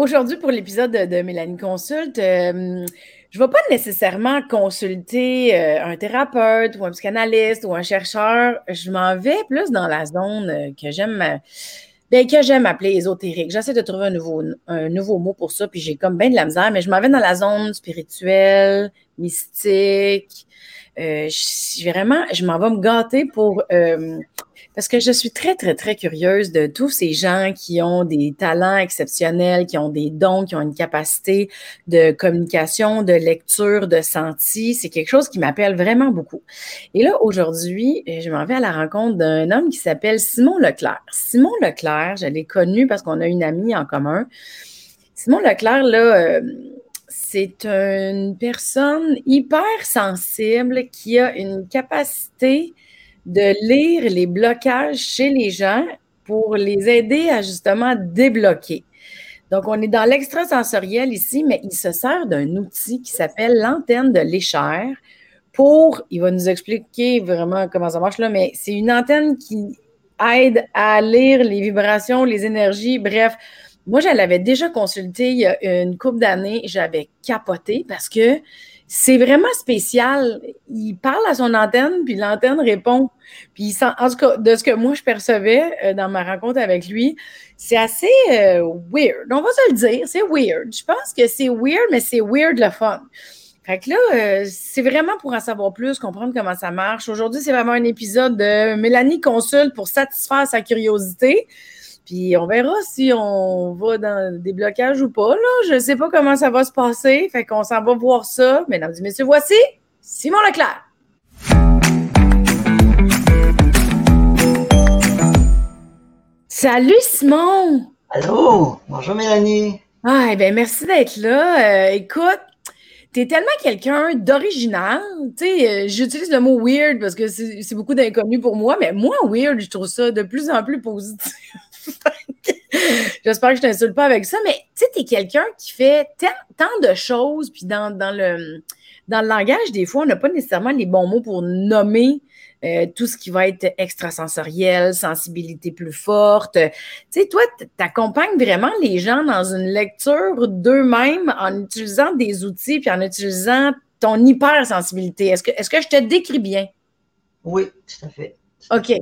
Aujourd'hui, pour l'épisode de, Mélanie Consulte, euh, je ne vais pas nécessairement consulter euh, un thérapeute ou un psychanalyste ou un chercheur. Je m'en vais plus dans la zone euh, que j'aime. Ben, que j'aime appeler ésotérique. J'essaie de trouver un nouveau, un nouveau mot pour ça, puis j'ai comme bien de la misère, mais je m'en vais dans la zone spirituelle, mystique. vraiment, je m'en vais me gâter pour parce que je suis très, très, très curieuse de tous ces gens qui ont des talents exceptionnels, qui ont des dons, qui ont une capacité de communication, de lecture, de senti. C'est quelque chose qui m'appelle vraiment beaucoup. Et là, aujourd'hui, je m'en vais à la rencontre d'un homme qui s'appelle Simon Leclerc. Simon Leclerc, je l'ai connu parce qu'on a une amie en commun. Simon Leclerc, là, euh, c'est une personne hyper sensible qui a une capacité de lire les blocages chez les gens pour les aider à justement débloquer. Donc, on est dans l'extrasensoriel ici, mais il se sert d'un outil qui s'appelle l'antenne de l'échelle pour, il va nous expliquer vraiment comment ça marche là, mais c'est une antenne qui aide à lire les vibrations, les énergies, bref. Moi, je l'avais déjà consulté il y a une couple d'années, j'avais capoté parce que c'est vraiment spécial. Il parle à son antenne, puis l'antenne répond. Puis en tout cas, de ce que moi je percevais euh, dans ma rencontre avec lui, c'est assez euh, weird. On va se le dire, c'est weird. Je pense que c'est weird, mais c'est weird le fun. Fait que là, euh, c'est vraiment pour en savoir plus, comprendre comment ça marche. Aujourd'hui, c'est vraiment un épisode de Mélanie consulte pour satisfaire sa curiosité. Puis on verra si on va dans des blocages ou pas. Là. Je ne sais pas comment ça va se passer. Fait qu'on s'en va voir ça. Mesdames et messieurs, voici Simon Leclerc. Salut Simon! Allô! Bonjour Mélanie! Ah, eh bien, merci d'être là. Euh, écoute, tu es tellement quelqu'un d'original. Tu sais, euh, j'utilise le mot weird parce que c'est beaucoup d'inconnus pour moi, mais moi, weird, je trouve ça de plus en plus positif. J'espère que je t'insulte pas avec ça, mais tu sais, tu es quelqu'un qui fait tant, de choses, puis dans, le, dans le langage, des fois, on n'a pas nécessairement les bons mots pour nommer euh, tout ce qui va être extrasensoriel, sensibilité plus forte. Tu sais, toi, tu accompagnes vraiment les gens dans une lecture d'eux-mêmes en utilisant des outils puis en utilisant ton hypersensibilité. Est-ce que, est-ce que je te décris bien? Oui, tout à fait. OK.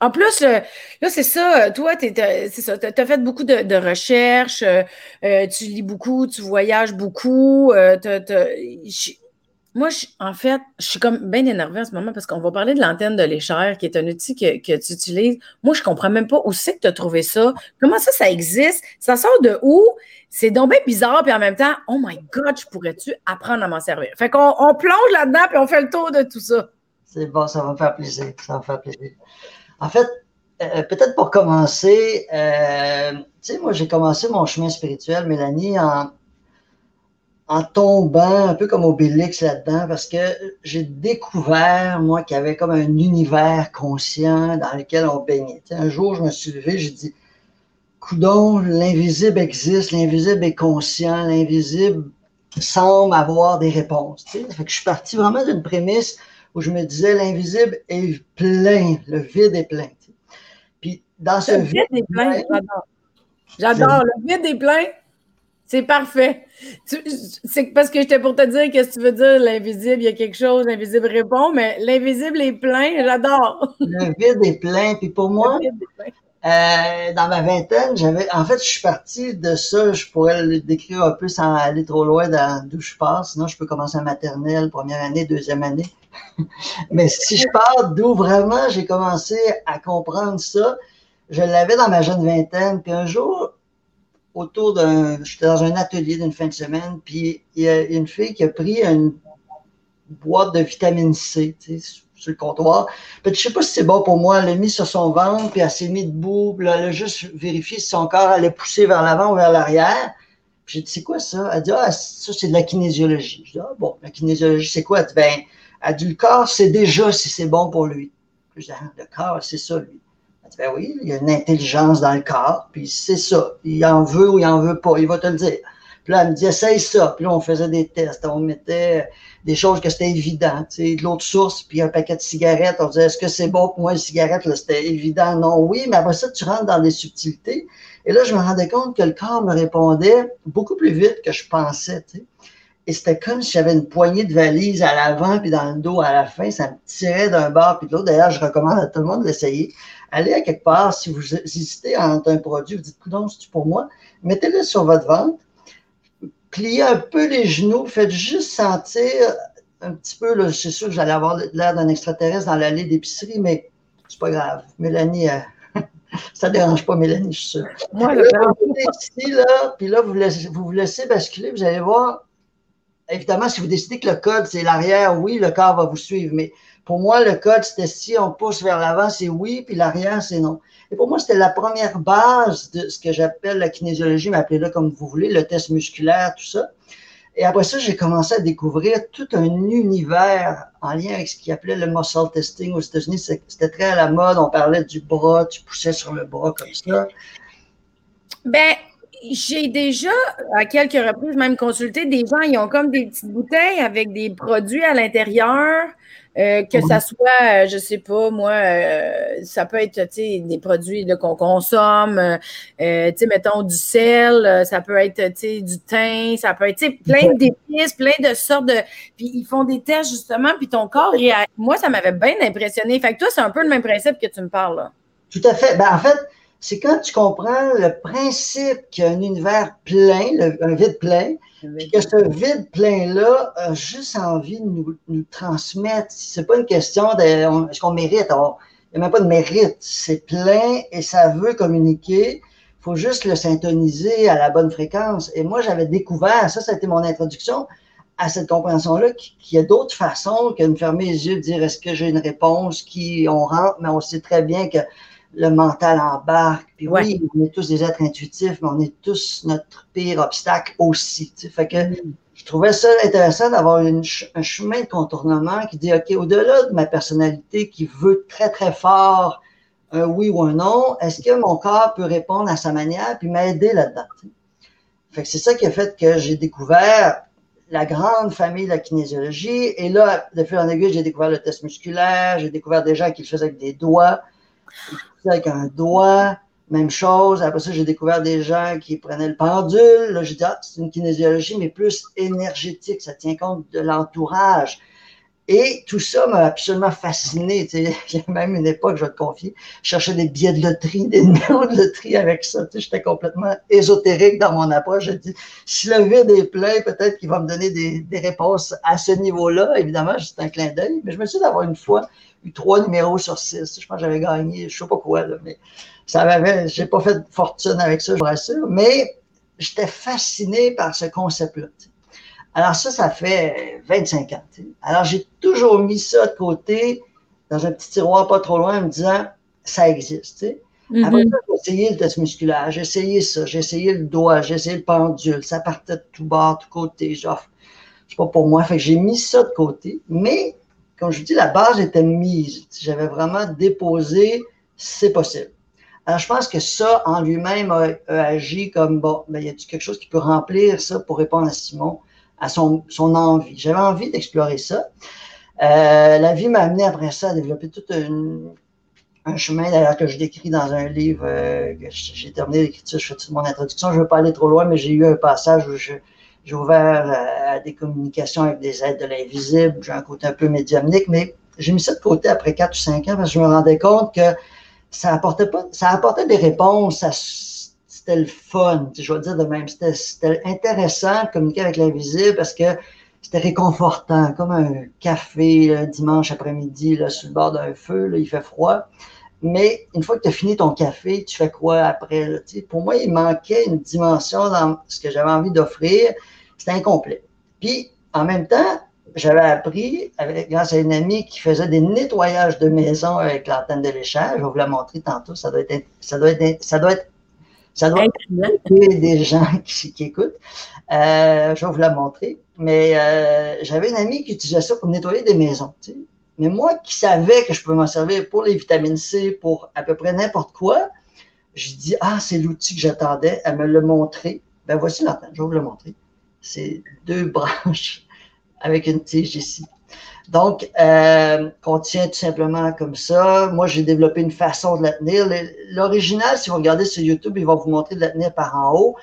En plus, là, c'est ça, toi, tu as fait beaucoup de, recherches, euh, euh, tu lis beaucoup, tu voyages beaucoup. Euh, moi, en fait, je suis comme bien énervée en ce moment parce qu'on va parler de l'antenne de l'échelle, qui est un outil que, tu utilises. Moi, je comprends même pas où c'est que tu as trouvé ça. Comment ça, ça existe? Ça sort de où? C'est donc bien bizarre, puis en même temps, oh my God, je pourrais-tu apprendre à m'en servir? Fait qu'on on plonge là-dedans, puis on fait le tour de tout ça. C'est bon, ça va me faire plaisir. Ça va me faire plaisir. En fait, euh, peut-être pour commencer, euh, tu sais, moi, j'ai commencé mon chemin spirituel, Mélanie, en, tombant un peu comme Obélix là-dedans, parce que j'ai découvert, moi, qu'il y avait comme un univers conscient dans lequel on baignait. un jour, je me suis levé, j'ai dit, coudon, l'invisible existe, l'invisible est conscient, l'invisible semble avoir des réponses. Fait que je suis parti vraiment d'une prémisse où je me disais l'invisible est plein, le vide est plein. Puis dans ce le vide, est plein, j'adore. J'adore, le vide est plein. C'est parfait. C'est parce que j'étais pour te dire qu'est-ce que tu veux dire, l'invisible, il y a quelque chose, l'invisible répond, mais l'invisible est plein, j'adore. Le vide est plein, puis pour moi, euh, dans ma vingtaine, j'avais, en fait, je suis parti de ça, je pourrais le décrire un peu sans aller trop loin d'où je passe, sinon je peux commencer en maternelle, première année, deuxième année. Mais si je pars d'où vraiment j'ai commencé à comprendre ça, je l'avais dans ma jeune vingtaine, puis un jour, autour d'un, j'étais dans un atelier d'une fin de semaine, puis il y a une fille qui a pris une boîte de vitamine C, tu sais, sur le comptoir. Puis, je sais pas si c'est bon pour moi. Elle l'a mis sur son ventre, puis elle s'est mise debout. Puis elle a juste vérifié si son corps allait pousser vers l'avant ou vers l'arrière. Puis j'ai dit, c'est quoi ça? Elle dit, ah, ça, c'est de la kinésiologie. Je dis, ah, bon, la kinésiologie, c'est quoi? Elle dit, ben, elle dit, le corps, c'est déjà si c'est bon pour lui. Je dis, ah, le corps, c'est ça, lui. Elle dit, ben oui, il y a une intelligence dans le corps, puis c'est ça. Il en veut ou il en veut pas, il va te le dire. Puis là, elle me dit, essaye ça. Puis là, on faisait des tests. On mettait des choses que c'était évident. De l'autre source, puis un paquet de cigarettes. On disait, est-ce que c'est bon pour moi, une cigarette? C'était évident. Non, oui. Mais après ça, tu rentres dans des subtilités. Et là, je me rendais compte que le corps me répondait beaucoup plus vite que je pensais. Et c'était comme si j'avais une poignée de valises à l'avant puis dans le dos à la fin. Ça me tirait d'un bord puis de l'autre. D'ailleurs, je recommande à tout le monde d'essayer. Allez à quelque part, si vous hésitez entre un produit, vous dites, coudon, c'est pour moi, mettez-le sur votre ventre, pliez un peu les genoux, faites juste sentir un petit peu, là, c'est sûr que j'allais avoir l'air d'un extraterrestre dans l'allée d'épicerie, mais c'est pas grave. Mélanie, ça euh, ça dérange pas Mélanie, je suis sûr. Moi, là, vous ici, là, puis là, vous, vous vous laissez basculer, vous allez voir, évidemment, si vous décidez que le code, c'est l'arrière, oui, le corps va vous suivre. Mais pour moi, le code, c'était si on pousse vers l'avant, c'est oui, puis l'arrière, c'est non. Et pour moi, c'était la première base de ce que j'appelle la kinésiologie, mais appelez-le comme vous voulez, le test musculaire, tout ça. Et après ça, j'ai commencé à découvrir tout un univers en lien avec ce qu'ils appelait le muscle testing aux États-Unis. C'était très à la mode. On parlait du bras, tu poussais sur le bras comme ça. Ben, j'ai déjà, à quelques reprises, même consulté des gens, ils ont comme des petites bouteilles avec des produits à l'intérieur, euh, que ça soit, je sais pas, moi, euh, ça peut être, tu sais, des produits qu'on consomme, euh, tu sais, mettons du sel, ça peut être, tu sais, du thym, ça peut être, plein d'épices, plein de sortes de... Puis ils font des tests, justement, puis ton corps, moi, ça m'avait bien impressionné. Fait que toi, c'est un peu le même principe que tu me parles, là. Tout à fait. Ben, en fait, c'est quand tu comprends le principe qu'il y a un univers plein, un vide plein, puis que ce vide plein-là a juste envie de nous, nous transmettre. C'est pas une question de est-ce qu'on mérite? il n'y a même pas de mérite. C'est plein et ça veut communiquer. Il faut juste le syntoniser à la bonne fréquence. Et moi, j'avais découvert, ça, ça a été mon introduction à cette compréhension-là, qu'il y a d'autres façons que de me fermer les yeux, de dire est-ce que j'ai une réponse, qui on rentre, mais on sait très bien que le mental embarque. Puis oui, on est tous des êtres intuitifs, mais on est tous notre pire obstacle aussi. Tu Fait que mm. je trouvais ça intéressant d'avoir un chemin de contournement qui dit, OK, au-delà de ma personnalité qui veut très, très fort un oui ou un non, est-ce que mon corps peut répondre à sa manière puis m'aider là-dedans? Fait que c'est ça qui a fait que j'ai découvert la grande famille de la kinésiologie. Et là, de fil en aiguille, j'ai découvert le test musculaire, j'ai découvert des gens qui le faisaient avec des doigts avec un doigt, même chose. Après ça, j'ai découvert des gens qui prenaient le pendule. Là, j'ai dit, ah, c'est une kinésiologie, mais plus énergétique. Ça tient compte de l'entourage. Et tout ça m'a absolument fasciné. Il y a même une époque, je vais te confier, je cherchais des billets de loterie, des numéros de loterie avec ça. J'étais complètement ésotérique dans mon approche. J'ai dit, si le vide est plein, peut-être qu'il va me donner des, des réponses à ce niveau-là. Évidemment, c'est un clin d'œil. Mais je me suis dit d'avoir une fois eu trois numéros sur six. Je pense que j'avais gagné, je sais pas quoi, là, mais ça m'avait, j'ai pas fait de fortune avec ça, je vous rassure, mais j'étais fasciné par ce concept-là. Alors ça, ça fait 25 ans. Alors j'ai toujours mis ça de côté dans un petit tiroir pas trop loin en me disant, ça existe. Mm-hmm. Après ça, j'ai essayé le test musculaire, j'ai essayé ça, j'ai essayé le doigt, j'ai essayé le pendule, ça partait de tout bas, de tout côté. Genre, c'est pas pour moi. Fait que j'ai mis ça de côté, mais comme je vous dis, la base était mise. J'avais vraiment déposé, c'est possible. Alors, je pense que ça, en lui-même, a, agi comme, bon, ben, y a quelque chose qui peut remplir ça pour répondre à Simon, à son, son envie? J'avais envie d'explorer ça. Euh, la vie m'a amené après ça à développer tout un chemin, d'ailleurs, que je décris dans un livre euh, que j'ai terminé d'écriture, je fais toute mon introduction. Je ne veux pas aller trop loin, mais j'ai eu un passage où je, j'ai ouvert euh, à, des communications avec des aides de l'invisible. J'ai un côté un peu médiumnique, mais j'ai mis ça de côté après 4 ou 5 ans parce que je me rendais compte que ça apportait pas, ça apportait des réponses, c'était le fun, je vais dire de même. C'était intéressant de communiquer avec l'invisible parce que c'était réconfortant, comme un café le dimanche après-midi sur le bord d'un feu, là, il fait froid. Mais une fois que tu as fini ton café, tu fais quoi après? Là? Pour moi, il manquait une dimension dans ce que j'avais envie d'offrir. C'était incomplet. Puis, en même temps, j'avais appris, avec, grâce à une amie qui faisait des nettoyages de maison avec l'antenne de l'échelle, je vais vous la montrer tantôt, ça doit être, ça doit être, ça doit être, ça doit être des gens qui, qui écoutent. Euh, je vais vous la montrer. Mais euh, j'avais une amie qui utilisait ça pour nettoyer des maisons. Tu sais. Mais moi qui savais que je pouvais m'en servir pour les vitamines C, pour à peu près n'importe quoi, je dis Ah, c'est l'outil que j'attendais. Elle me l'a montré. Ben voici l'antenne, je vais vous le montrer. C'est deux branches avec une tige ici. Donc, euh, on tient tout simplement comme ça. Moi, j'ai développé une façon de la tenir. L'original, si vous regardez sur YouTube, il va vous montrer de la tenir par en haut.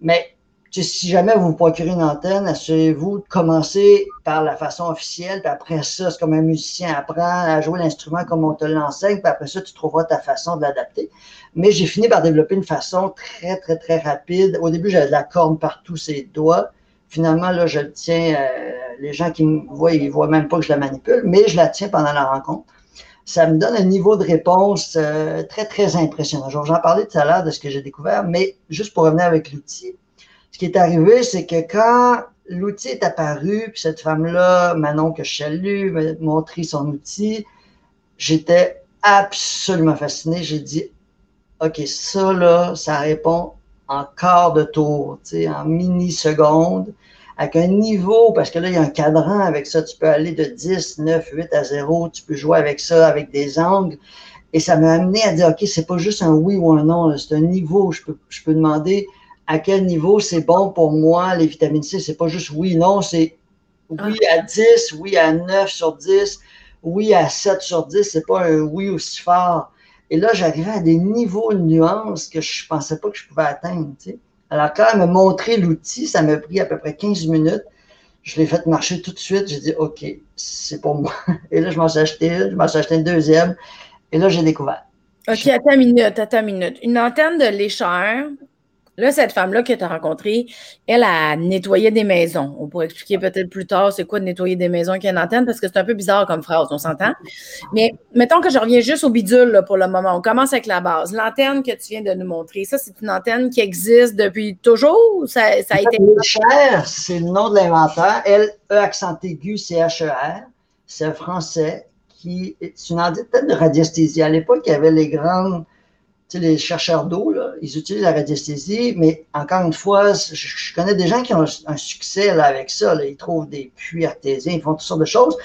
Mais si jamais vous vous procurez une antenne, assurez-vous de commencer par la façon officielle, puis après ça, c'est comme un musicien apprend à jouer l'instrument comme on te l'enseigne, puis après ça, tu trouveras ta façon de l'adapter. Mais j'ai fini par développer une façon très, très, très rapide. Au début, j'avais de la corne partout ses doigts. Finalement, là, je le tiens, euh, les gens qui me voient, ils voient même pas que je la manipule, mais je la tiens pendant la rencontre. Ça me donne un niveau de réponse euh, très, très impressionnant. J'en parlais tout à l'heure de ce que j'ai découvert, mais juste pour revenir avec l'outil, ce qui est arrivé, c'est que quand l'outil est apparu, puis cette femme-là, Manon que je salue, m'a montré son outil, j'étais absolument fasciné. J'ai dit, OK, ça là, ça répond en quart de tour, en mini-secondes, avec un niveau, parce que là, il y a un cadran avec ça, tu peux aller de 10, 9, 8 à 0, tu peux jouer avec ça, avec des angles. Et ça m'a amené à dire, OK, c'est pas juste un oui ou un non, c'est un niveau. Je peux, je peux demander à quel niveau c'est bon pour moi, les vitamines C. C'est pas juste oui, non, c'est oui ah. à 10, oui à 9 sur 10, oui à 7 sur 10. C'est pas un oui aussi fort. Et là, j'arrivais à des niveaux de nuances que je pensais pas que je pouvais atteindre. Alors, quand elle m'a montré l'outil, ça m'a pris à peu près 15 minutes. Je l'ai fait marcher tout de suite. J'ai dit, OK, c'est pour moi. Et là, je m'en suis acheté une, je m'en suis acheté une deuxième. Et là, j'ai découvert. OK, attends une minute, attends une minute. Une antenne de lécheur, Là, cette femme-là que tu as rencontrée, elle a nettoyé des maisons. On pourrait expliquer peut-être plus tard c'est quoi de nettoyer des maisons avec une antenne parce que c'est un peu bizarre comme phrase, on s'entend. Mais mettons que je reviens juste au bidule pour le moment. On commence avec la base. L'antenne que tu viens de nous montrer, ça, c'est une antenne qui existe depuis toujours? Ça, ça a été. Cher, c'est le nom de l'inventeur. Elle, E accent aigu, C-H-E-R. C'est un français qui. C'est une antenne de radiesthésie. À l'époque, il y avait les grandes tu sais, les chercheurs d'eau, là, ils utilisent la radiesthésie, mais encore une fois, je, connais des gens qui ont un succès avec ça. Ils trouvent des puits artésiens, ils font toutes sortes de choses.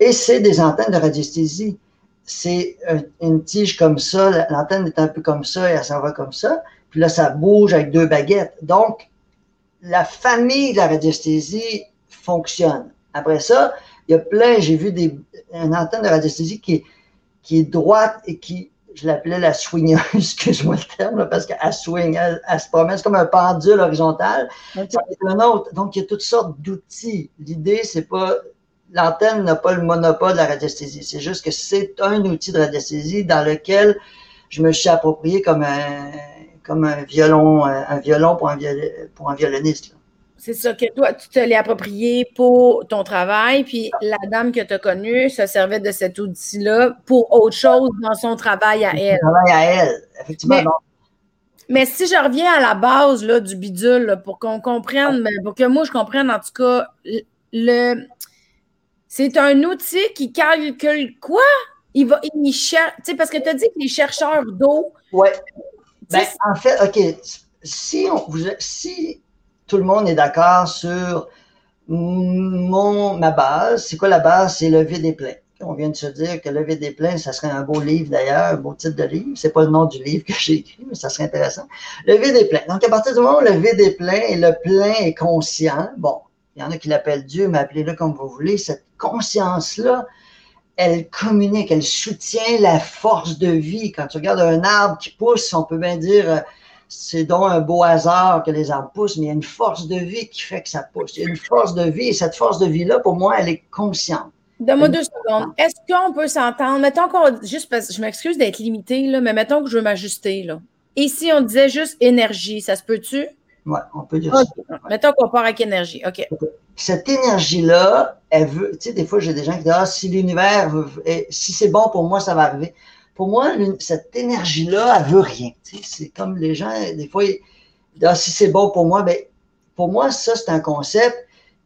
Et c'est des antennes de radiesthésie. C'est une tige comme ça, l'antenne est un peu comme ça et elle s'en va comme ça. Puis là, ça bouge avec deux baguettes. Donc, la famille de la radiesthésie fonctionne. Après ça, il y a plein, j'ai vu des, une antenne de radiesthésie qui, qui est droite et qui je l'appelais la swingeuse, excuse-moi le terme, parce qu'elle swing, elle, se promène, c'est comme un pendule horizontal. un autre. Donc, il y a toutes sortes d'outils. L'idée, c'est pas, l'antenne n'a pas le monopole de la radiesthésie. C'est juste que c'est un outil de radiesthésie dans lequel je me suis approprié comme un, comme un violon, un violon pour un, pour un violoniste. C'est ça, que toi, tu te l'es approprié pour ton travail, puis la dame que tu as connue se servait de cet outil-là pour autre chose dans son travail à elle. Travail à elle, effectivement. Mais, si je reviens à la base là, du bidule, pour qu'on comprenne, ben, pour que moi je comprenne en tout cas, le c'est un outil qui calcule quoi? Il va, il cherche, tu sais, parce que tu as dit que les chercheurs d'eau. Oui. Ben, en fait, OK, si, on, vous, si tout le monde est d'accord sur mon, ma base. C'est quoi la base? C'est lever des pleins. On vient de se dire que lever des pleins, ça serait un beau livre d'ailleurs, un beau titre de livre. C'est pas le nom du livre que j'ai écrit, mais ça serait intéressant. Lever des pleins. Donc, à partir du moment où lever des pleins et le plein est conscient, bon, il y en a qui l'appellent Dieu, mais appelez-le comme vous voulez, cette conscience-là, elle communique, elle soutient la force de vie. Quand tu regardes un arbre qui pousse, on peut bien dire, c'est donc un beau hasard que les arbres poussent, mais il y a une force de vie qui fait que ça pousse. Il y a une force de vie, et cette force de vie-là, pour moi, elle est consciente. Donne-moi deux secondes. Est-ce qu'on peut s'entendre? Mettons qu'on. Juste parce que je m'excuse d'être limitée, là, mais mettons que je veux m'ajuster. Là. Si on disait juste énergie, ça se peut-tu? Oui, on peut dire ça. Mettons qu'on part avec énergie. OK. Cette énergie-là, elle veut. Tu sais, des fois, j'ai des gens qui disent Ah, si l'univers, si c'est bon pour moi, ça va arriver pour moi, cette énergie-là, elle veut rien. C'est comme les gens, des fois, ils, ah, si c'est bon pour moi, ben, pour moi, ça, c'est un concept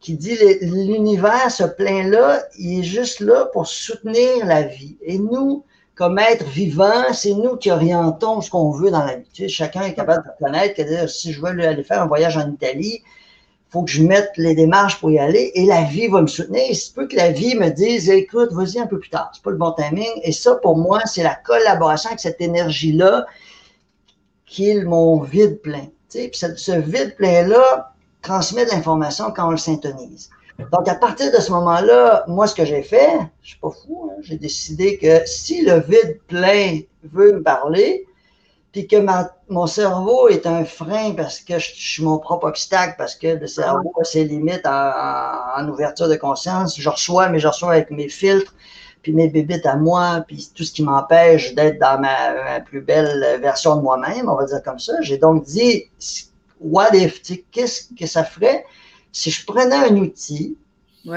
qui dit l'univers, ce plein-là, il est juste là pour soutenir la vie. Et nous, comme êtres vivants, c'est nous qui orientons ce qu'on veut dans la vie. chacun est capable de connaître que si je veux aller faire un voyage en Italie, faut que je mette les démarches pour y aller et la vie va me soutenir. Il se peut que la vie me dise, écoute, vas-y un peu plus tard. C'est pas le bon timing. Et ça, pour moi, c'est la collaboration avec cette énergie-là qui est mon vide plein. Puis ce, vide plein-là transmet de l'information quand on le syntonise. Donc, à partir de ce moment-là, moi, ce que j'ai fait, je suis pas fou, hein, j'ai décidé que si le vide plein veut me parler, puis que mon cerveau est un frein parce que je, suis mon propre obstacle, parce que le cerveau a ses limites en, ouverture de conscience. Je reçois, mais je reçois avec mes filtres, puis mes bébites à moi, puis tout ce qui m'empêche d'être dans ma, plus belle version de moi-même, on va dire comme ça. J'ai donc dit, what if, qu'est-ce que ça ferait si je prenais un outil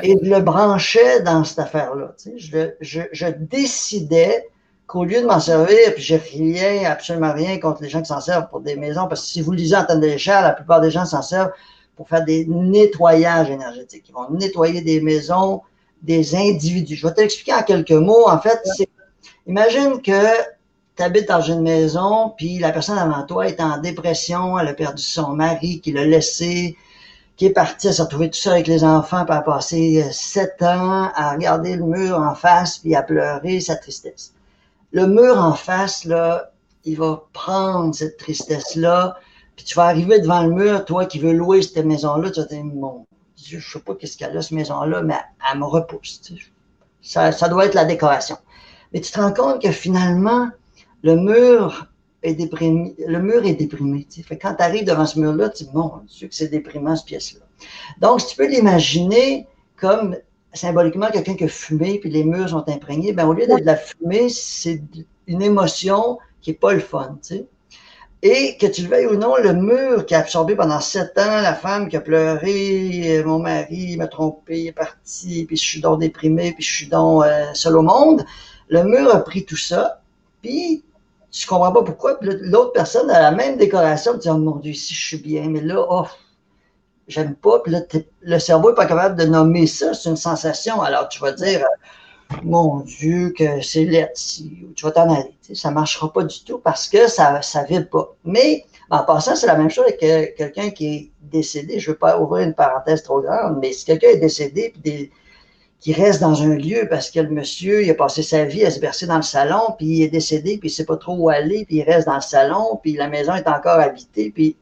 et je le branchais dans cette affaire-là? Je, je, je décidais qu'au lieu de m'en servir, puis j'ai rien, absolument rien contre les gens qui s'en servent pour des maisons, parce que si vous lisez en des chers, la plupart des gens s'en servent pour faire des nettoyages énergétiques. Ils vont nettoyer des maisons, des individus. Je vais t'expliquer en quelques mots. En fait, c'est, imagine que tu habites dans une maison, puis la personne avant toi est en dépression, elle a perdu son mari, qui l'a laissé, qui est parti, elle s'est retrouvée tout seul avec les enfants, puis a passé sept ans à regarder le mur en face, puis à pleurer sa tristesse le mur en face, là, il va prendre cette tristesse-là, puis tu vas arriver devant le mur, toi qui veux louer cette maison-là, tu vas te dire, mon Dieu, je sais pas qu'est-ce qu'elle a, cette maison-là, mais elle me repousse. Ça, doit être la décoration. Mais tu te rends compte que finalement, le mur est déprimé. Le mur est déprimé. Fait quand tu arrives devant ce mur-là, tu dis, mon Dieu, que c'est déprimant, cette pièce-là. Donc, si tu peux l'imaginer comme symboliquement quelqu'un qui a fumé, puis les murs sont imprégnés, ben, au lieu d'être de la fumée, c'est une émotion qui n'est pas le fun. Tu sais. Et que tu le veuilles ou non, le mur qui a absorbé pendant sept ans, la femme qui a pleuré, euh, mon mari m'a trompé, il est parti, puis je suis donc déprimé, puis je suis donc euh, seul au monde, le mur a pris tout ça, puis tu comprends pas pourquoi, l'autre personne a la même décoration, tu dis, oh mon Dieu, ici je suis bien, mais là, oh, j'aime pas. Puis le cerveau n'est pas capable de nommer ça, c'est une sensation. Alors, tu vas dire, mon Dieu, que c'est laid, tu vas t'en aller. ça ne marchera pas du tout parce que ça ne vide pas. Mais en passant, c'est la même chose avec quelqu'un qui est décédé. Je ne veux pas ouvrir une parenthèse trop grande, mais si quelqu'un est décédé, puis qui reste dans un lieu parce que le monsieur, il a passé sa vie à se bercer dans le salon, puis il est décédé, puis il ne sait pas trop où aller, puis il reste dans le salon, puis la maison est encore habitée, puis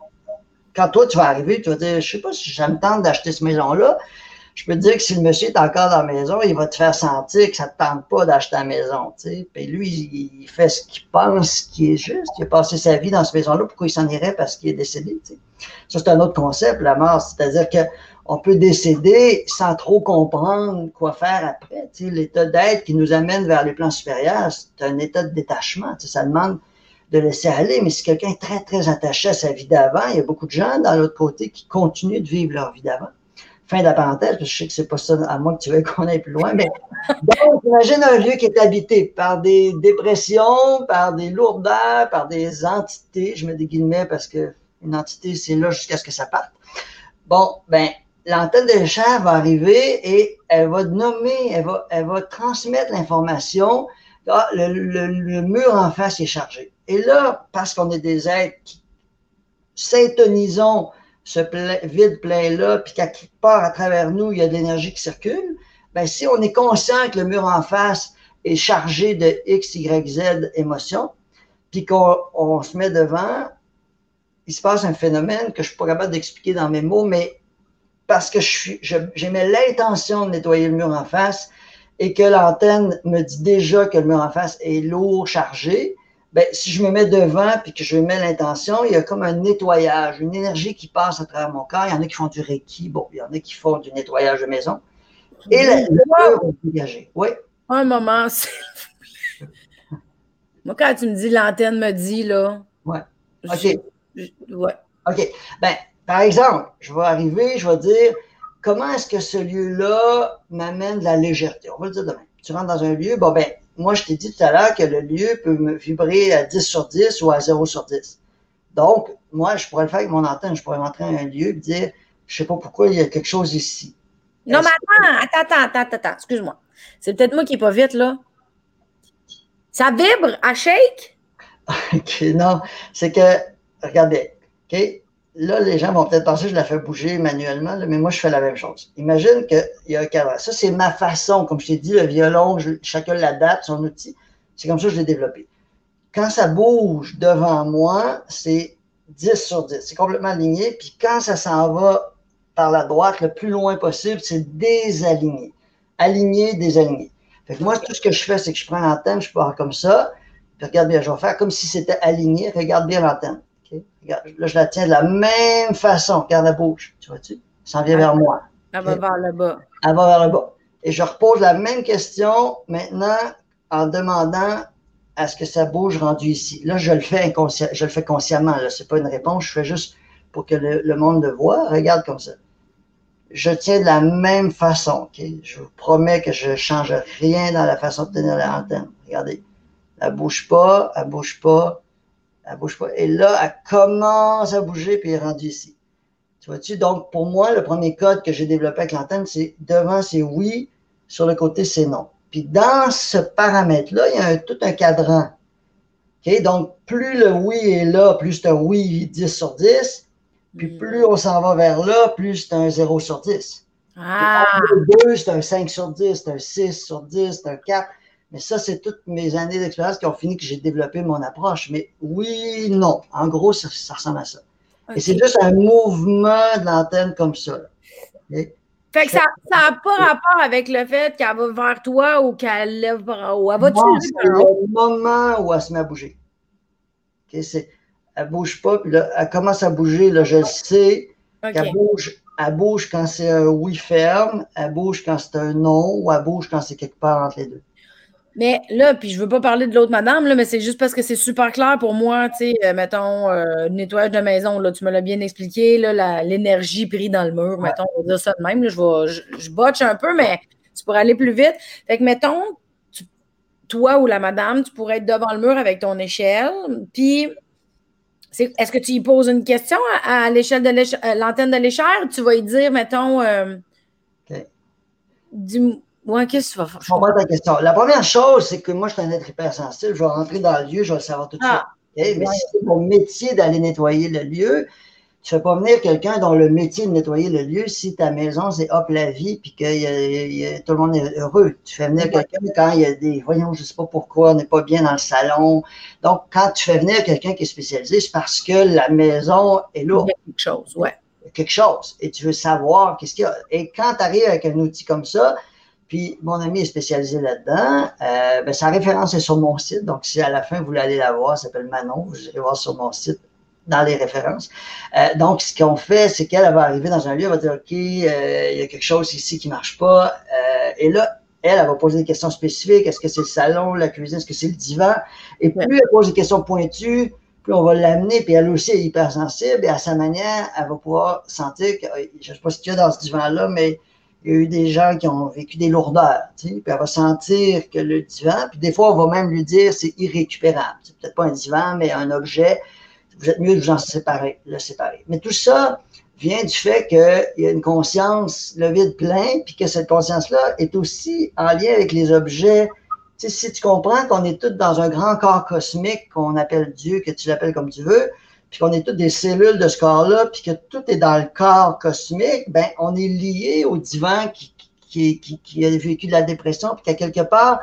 quand toi, tu vas arriver, tu vas dire, je sais pas si j'aime tente d'acheter cette maison-là. Je peux te dire que si le monsieur est encore dans la maison, il va te faire sentir que ça te tente pas d'acheter la maison, tu. Puis lui, il fait ce qu'il pense qui est juste. Il a passé sa vie dans cette maison-là. Pourquoi il s'en irait? Parce qu'il est décédé. Ça, c'est un autre concept, la mort. C'est-à-dire que on peut décéder sans trop comprendre quoi faire après. L'état d'être qui nous amène vers les plans supérieurs, c'est un état de détachement. Ça demande de laisser aller, mais si quelqu'un est très, très attaché à sa vie d'avant, il y a beaucoup de gens dans l'autre côté qui continuent de vivre leur vie d'avant. Fin de la parenthèse, parce que je sais que c'est pas ça, à moins que tu veuilles qu'on aille plus loin, mais donc, imagine un lieu qui est habité par des dépressions, par des lourdeurs, par des entités, je mets des guillemets parce que une entité, c'est là jusqu'à ce que ça parte. Bon, ben, l'antenne de champ va arriver et elle va nommer, elle va, elle va transmettre l'information. Ah, le, mur en face est chargé. Et là, parce qu'on est des êtres qui syntonisons ce vide plein-là, puis qu'à quelque part à travers nous, il y a de l'énergie qui circule, ben, si on est conscient que le mur en face est chargé de X, Y, Z émotions, puis qu'on se met devant, il se passe un phénomène que je ne suis pas capable d'expliquer dans mes mots, mais parce que j'ai l'intention de nettoyer le mur en face et que l'antenne me dit déjà que le mur en face est lourd, chargé, ben, si je me mets devant puis que je mets l'intention, il y a comme un nettoyage, une énergie qui passe à travers mon corps. Il y en a qui font du reiki, bon, il y en a qui font du nettoyage de maison. Et le, le dégagé. Oui. Un moment, Moi, quand tu me dis l'antenne me dit, là. Oui. OK. ouais. OK. Ben, par exemple, je vais arriver, je vais dire comment est-ce que ce lieu-là m'amène de la légèreté? On va le dire demain. Tu rentres dans un lieu, bon, ben, moi, je t'ai dit tout à l'heure que le lieu peut me vibrer à 10 sur 10 ou à 0 sur 10. Donc, moi, je pourrais le faire avec mon antenne. Je pourrais rentrer dans un lieu et dire, je sais pas pourquoi il y a quelque chose ici. Non, mais attends, attends, attends, attends, excuse-moi. C'est peut-être moi qui est pas vite, là. Ça vibre à shake? OK, non. C'est que, regardez, OK? Là, les gens vont peut-être penser que je la fais bouger manuellement, mais moi, je fais la même chose. Imagine qu'il y a un cadre. Ça, c'est ma façon. Comme je t'ai dit, le violon, chacun l'adapte, son outil. C'est comme ça que je l'ai développé. Quand ça bouge devant moi, c'est 10 sur 10. C'est complètement aligné. Puis quand ça s'en va par la droite le plus loin possible, c'est désaligné. Aligné, désaligné. Fait que moi, tout ce que je fais, c'est que je prends l'antenne, je pars comme ça. Puis regarde bien, je vais faire comme si c'était aligné. Regarde bien l'antenne. Là, je la tiens de la même façon. Regarde la bouche. Tu vois-tu? Ça en vient vers moi. Elle va vers le bas. Elle va vers le bas. Et je repose la même question maintenant en demandant à ce que ça bouge rendu ici. Là, je le fais je le fais consciemment. Ce n'est pas une réponse, je fais juste pour que le, monde le voit. Regarde comme ça. Je tiens de la même façon. Je vous promets que je ne change rien dans la façon de tenir l'antenne. Regardez. Elle ne bouge pas, elle ne bouge pas, elle ne bouge pas. Et là, elle commence à bouger, puis elle est rendue ici. Tu vois-tu? Donc, pour moi, le premier code que j'ai développé avec l'antenne, c'est devant, c'est oui, sur le côté, c'est non. Puis dans ce paramètre-là, il y a tout un cadran. Donc, plus le oui est là, plus c'est un oui 10 sur 10. Puis mm. plus on s'en va vers là, plus c'est un 0 sur 10. Ah. 2, c'est un 5 sur 10, c'est un 6 sur 10, c'est un 4. Mais ça, c'est toutes mes années d'expérience qui ont fini que j'ai développé mon approche. Mais oui, non. En gros, ça, ressemble à ça. Et c'est juste un mouvement de l'antenne comme ça. Fait que ça n'a pas rapport avec le fait qu'elle va vers toi ou qu'elle lève vers haut. Elle va C'est le moment où elle se met à bouger. Okay, elle ne bouge pas, puis là, elle commence à bouger, là, je le sais. Elle, bouge, elle bouge quand c'est un oui ferme, elle bouge quand c'est un non, ou elle bouge quand c'est quelque part entre les deux. Mais là, puis je veux pas parler de l'autre madame, là, mais c'est juste parce que c'est super clair pour moi, tu sais, euh, mettons, euh, nettoyage de maison, là, tu me l'as bien expliqué, là, l'énergie prise dans le mur, mettons, on va dire ça de même, là, je, vais, je, botche un peu, mais c'est pour aller plus vite. Fait que, mettons, toi ou la madame, tu pourrais être devant le mur avec ton échelle, puis est-ce que tu y poses une question à, l'échelle de euh, l'antenne de l'échelle? Tu vas y dire, mettons, euh, dis Ouais, qu'est-ce que tu vas faire? Je comprends ta question. La première chose, c'est que moi, je suis un être hypersensible. Je vais rentrer dans le lieu, je vais le savoir tout de ah. suite. Mais si c'est mon métier d'aller nettoyer le lieu, tu ne fais pas venir quelqu'un dont le métier de nettoyer le lieu si ta maison, c'est hop la vie, puis que tout le monde est heureux. Tu fais venir quelqu'un quand il y a des, voyons, je ne sais pas pourquoi, on n'est pas bien dans le salon. Donc, quand tu fais venir quelqu'un qui est spécialisé, c'est parce que la maison est lourde. Il y a quelque chose, ouais. Quelque chose. Et tu veux savoir qu'est-ce qu'il y a. Et quand tu arrives avec un outil comme ça, puis mon ami est spécialisé là-dedans. Euh, ben, sa référence est sur mon site. Donc, si à la fin vous voulez aller la voir, ça s'appelle Manon, vous irez voir sur mon site dans les références. Euh, donc, ce qu'on fait, c'est qu'elle va arriver dans un lieu, elle va dire, OK, euh, il y a quelque chose ici qui marche pas. et là, elle, elle va poser des questions spécifiques. Est-ce que c'est le salon, la cuisine, est-ce que c'est le divan? Et plus elle pose des questions pointues, plus on va l'amener, puis elle aussi est hypersensible, et à sa manière, elle va pouvoir sentir que, je ne sais pas ce qu'il y a dans ce divan-là, mais il y a eu des gens qui ont vécu des lourdeurs, tu sais, puis elle va sentir que le divan, puis des fois, on va même lui dire c'est irrécupérable. C'est peut-être pas un divan, mais un objet. Vous êtes mieux de vous en séparer, le séparer. Mais tout ça vient du fait qu'il y a une conscience, le vide plein, puis que cette conscience-là est aussi en lien avec les objets. Tu sais, si tu comprends qu'on est tous dans un grand corps cosmique qu'on appelle Dieu, que tu l'appelles comme tu veux, puis qu'on est toutes des cellules de ce corps-là, puis que tout est dans le corps cosmique, ben on est lié au divan qui, qui, qui, qui a vécu de la dépression, puis qu'à quelque part,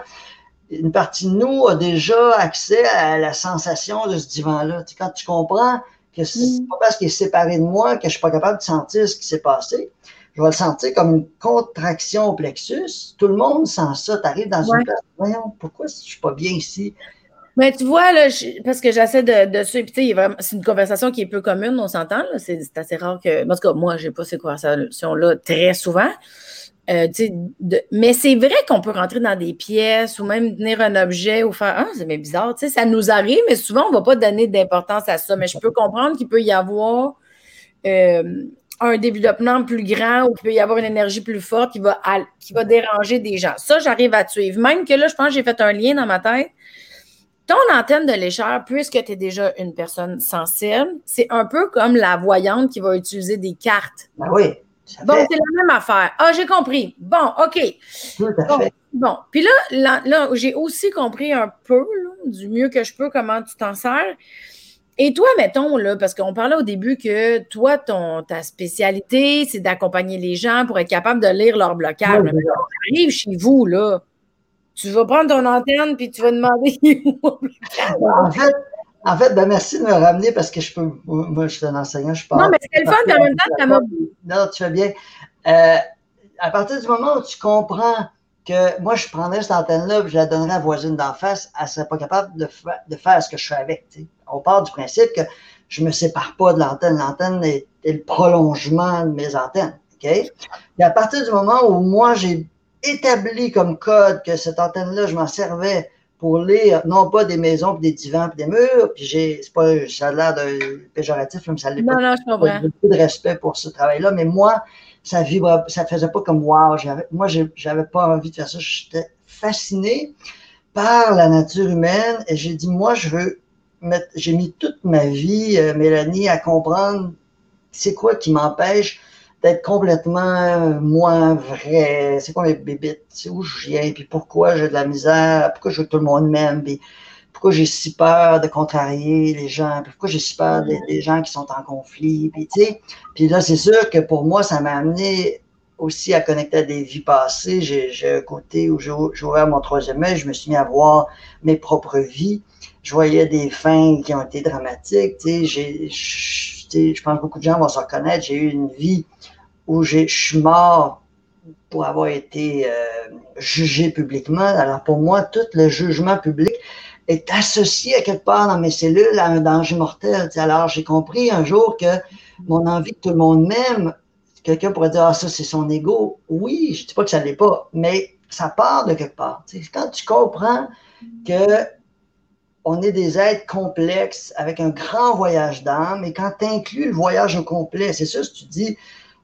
une partie de nous a déjà accès à la sensation de ce divan-là. Tu sais, quand tu comprends que c'est mm. pas parce qu'il est séparé de moi que je suis pas capable de sentir ce qui s'est passé, je vais le sentir comme une contraction au plexus. Tout le monde sent ça. Tu arrives dans une place, voyons, pourquoi je suis pas bien ici? Mais tu vois, là, parce que j'essaie de, de suivre, c'est une conversation qui est peu commune, on s'entend. C'est assez rare que. En tout cas, moi, je n'ai pas ces conversations-là très souvent. Euh, mais c'est vrai qu'on peut rentrer dans des pièces ou même tenir un objet ou faire Ah, c'est bizarre. Ça nous arrive, mais souvent, on ne va pas donner d'importance à ça. Mais je peux comprendre qu'il peut y avoir euh, un développement plus grand ou qu'il peut y avoir une énergie plus forte qui va, qui va déranger des gens. Ça, j'arrive à suivre. Même que là, je pense que j'ai fait un lien dans ma tête ton antenne de lécheur, puisque tu es déjà une personne sensible, c'est un peu comme la voyante qui va utiliser des cartes. Ben oui. Bon, c'est la même affaire. Ah, j'ai compris. Bon, OK. Tout à fait. Bon, puis là, là, j'ai aussi compris un peu, du mieux que je peux, comment tu t'en sers. Et toi, mettons, là, parce qu'on parlait au début que toi, ton, ta spécialité, c'est d'accompagner les gens pour être capable de lire leur blocage. Mais arrive chez vous, là, tu vas prendre ton antenne puis tu vas demander En fait, En fait, ben merci de me ramener parce que je peux. Moi, je suis un enseignant, je parle. Non, mais c'est le fun, mais en même temps, ça m'a. Non, tu fais bien. Euh, à partir du moment où tu comprends que moi, je prendrais cette antenne-là et je la donnerais à la voisine d'en face, elle ne serait pas capable de, de, faire ce que je fais avec. On part du principe que je ne me sépare pas de l'antenne. L'antenne est, le prolongement de mes antennes. OK? Et à partir du moment où moi, j'ai établi comme code que cette antenne-là, je m'en servais pour lire, non pas des maisons, puis des divans, puis des murs, puis j'ai, c'est pas, ça a l'air de péjoratif, mais ça l'est pas. Non, non, je comprends. J'ai beaucoup de respect pour ce travail-là, mais moi, ça vibre, ça faisait pas comme wow. Moi, j'avais pas envie de faire ça. J'étais fasciné par la nature humaine et j'ai dit, moi, je veux mettre, j'ai mis toute ma vie, euh, Mélanie, à comprendre c'est quoi qui m'empêche d'être complètement euh, moins vrai. C'est quoi mes bébites? Où je viens? Puis pourquoi j'ai de la misère? Pourquoi je veux que tout le monde m'aime? Puis pourquoi j'ai si peur de contrarier les gens? pourquoi j'ai si peur des, gens qui sont en conflit? Puis, tu sais, puis là, c'est sûr que pour moi, ça m'a amené aussi à connecter à des vies passées. J'ai un côté où j'ai ouvert mon troisième œil, je me suis mis à voir mes propres vies. Je voyais des fins qui ont été dramatiques. Tu sais, je pense que beaucoup de gens vont se reconnaître. J'ai eu une vie où je suis mort pour avoir été euh, jugé publiquement. Alors pour moi, tout le jugement public est associé à quelque part dans mes cellules à un danger mortel. Alors j'ai compris un jour que mon envie que tout le monde m'aime, quelqu'un pourrait dire ah ça c'est son ego. Oui, je dis pas que ça l'est pas, mais ça part de quelque part. Quand tu comprends que on est des êtres complexes avec un grand voyage d'âme, et quand tu inclus le voyage au complet, c'est ça, si tu dis,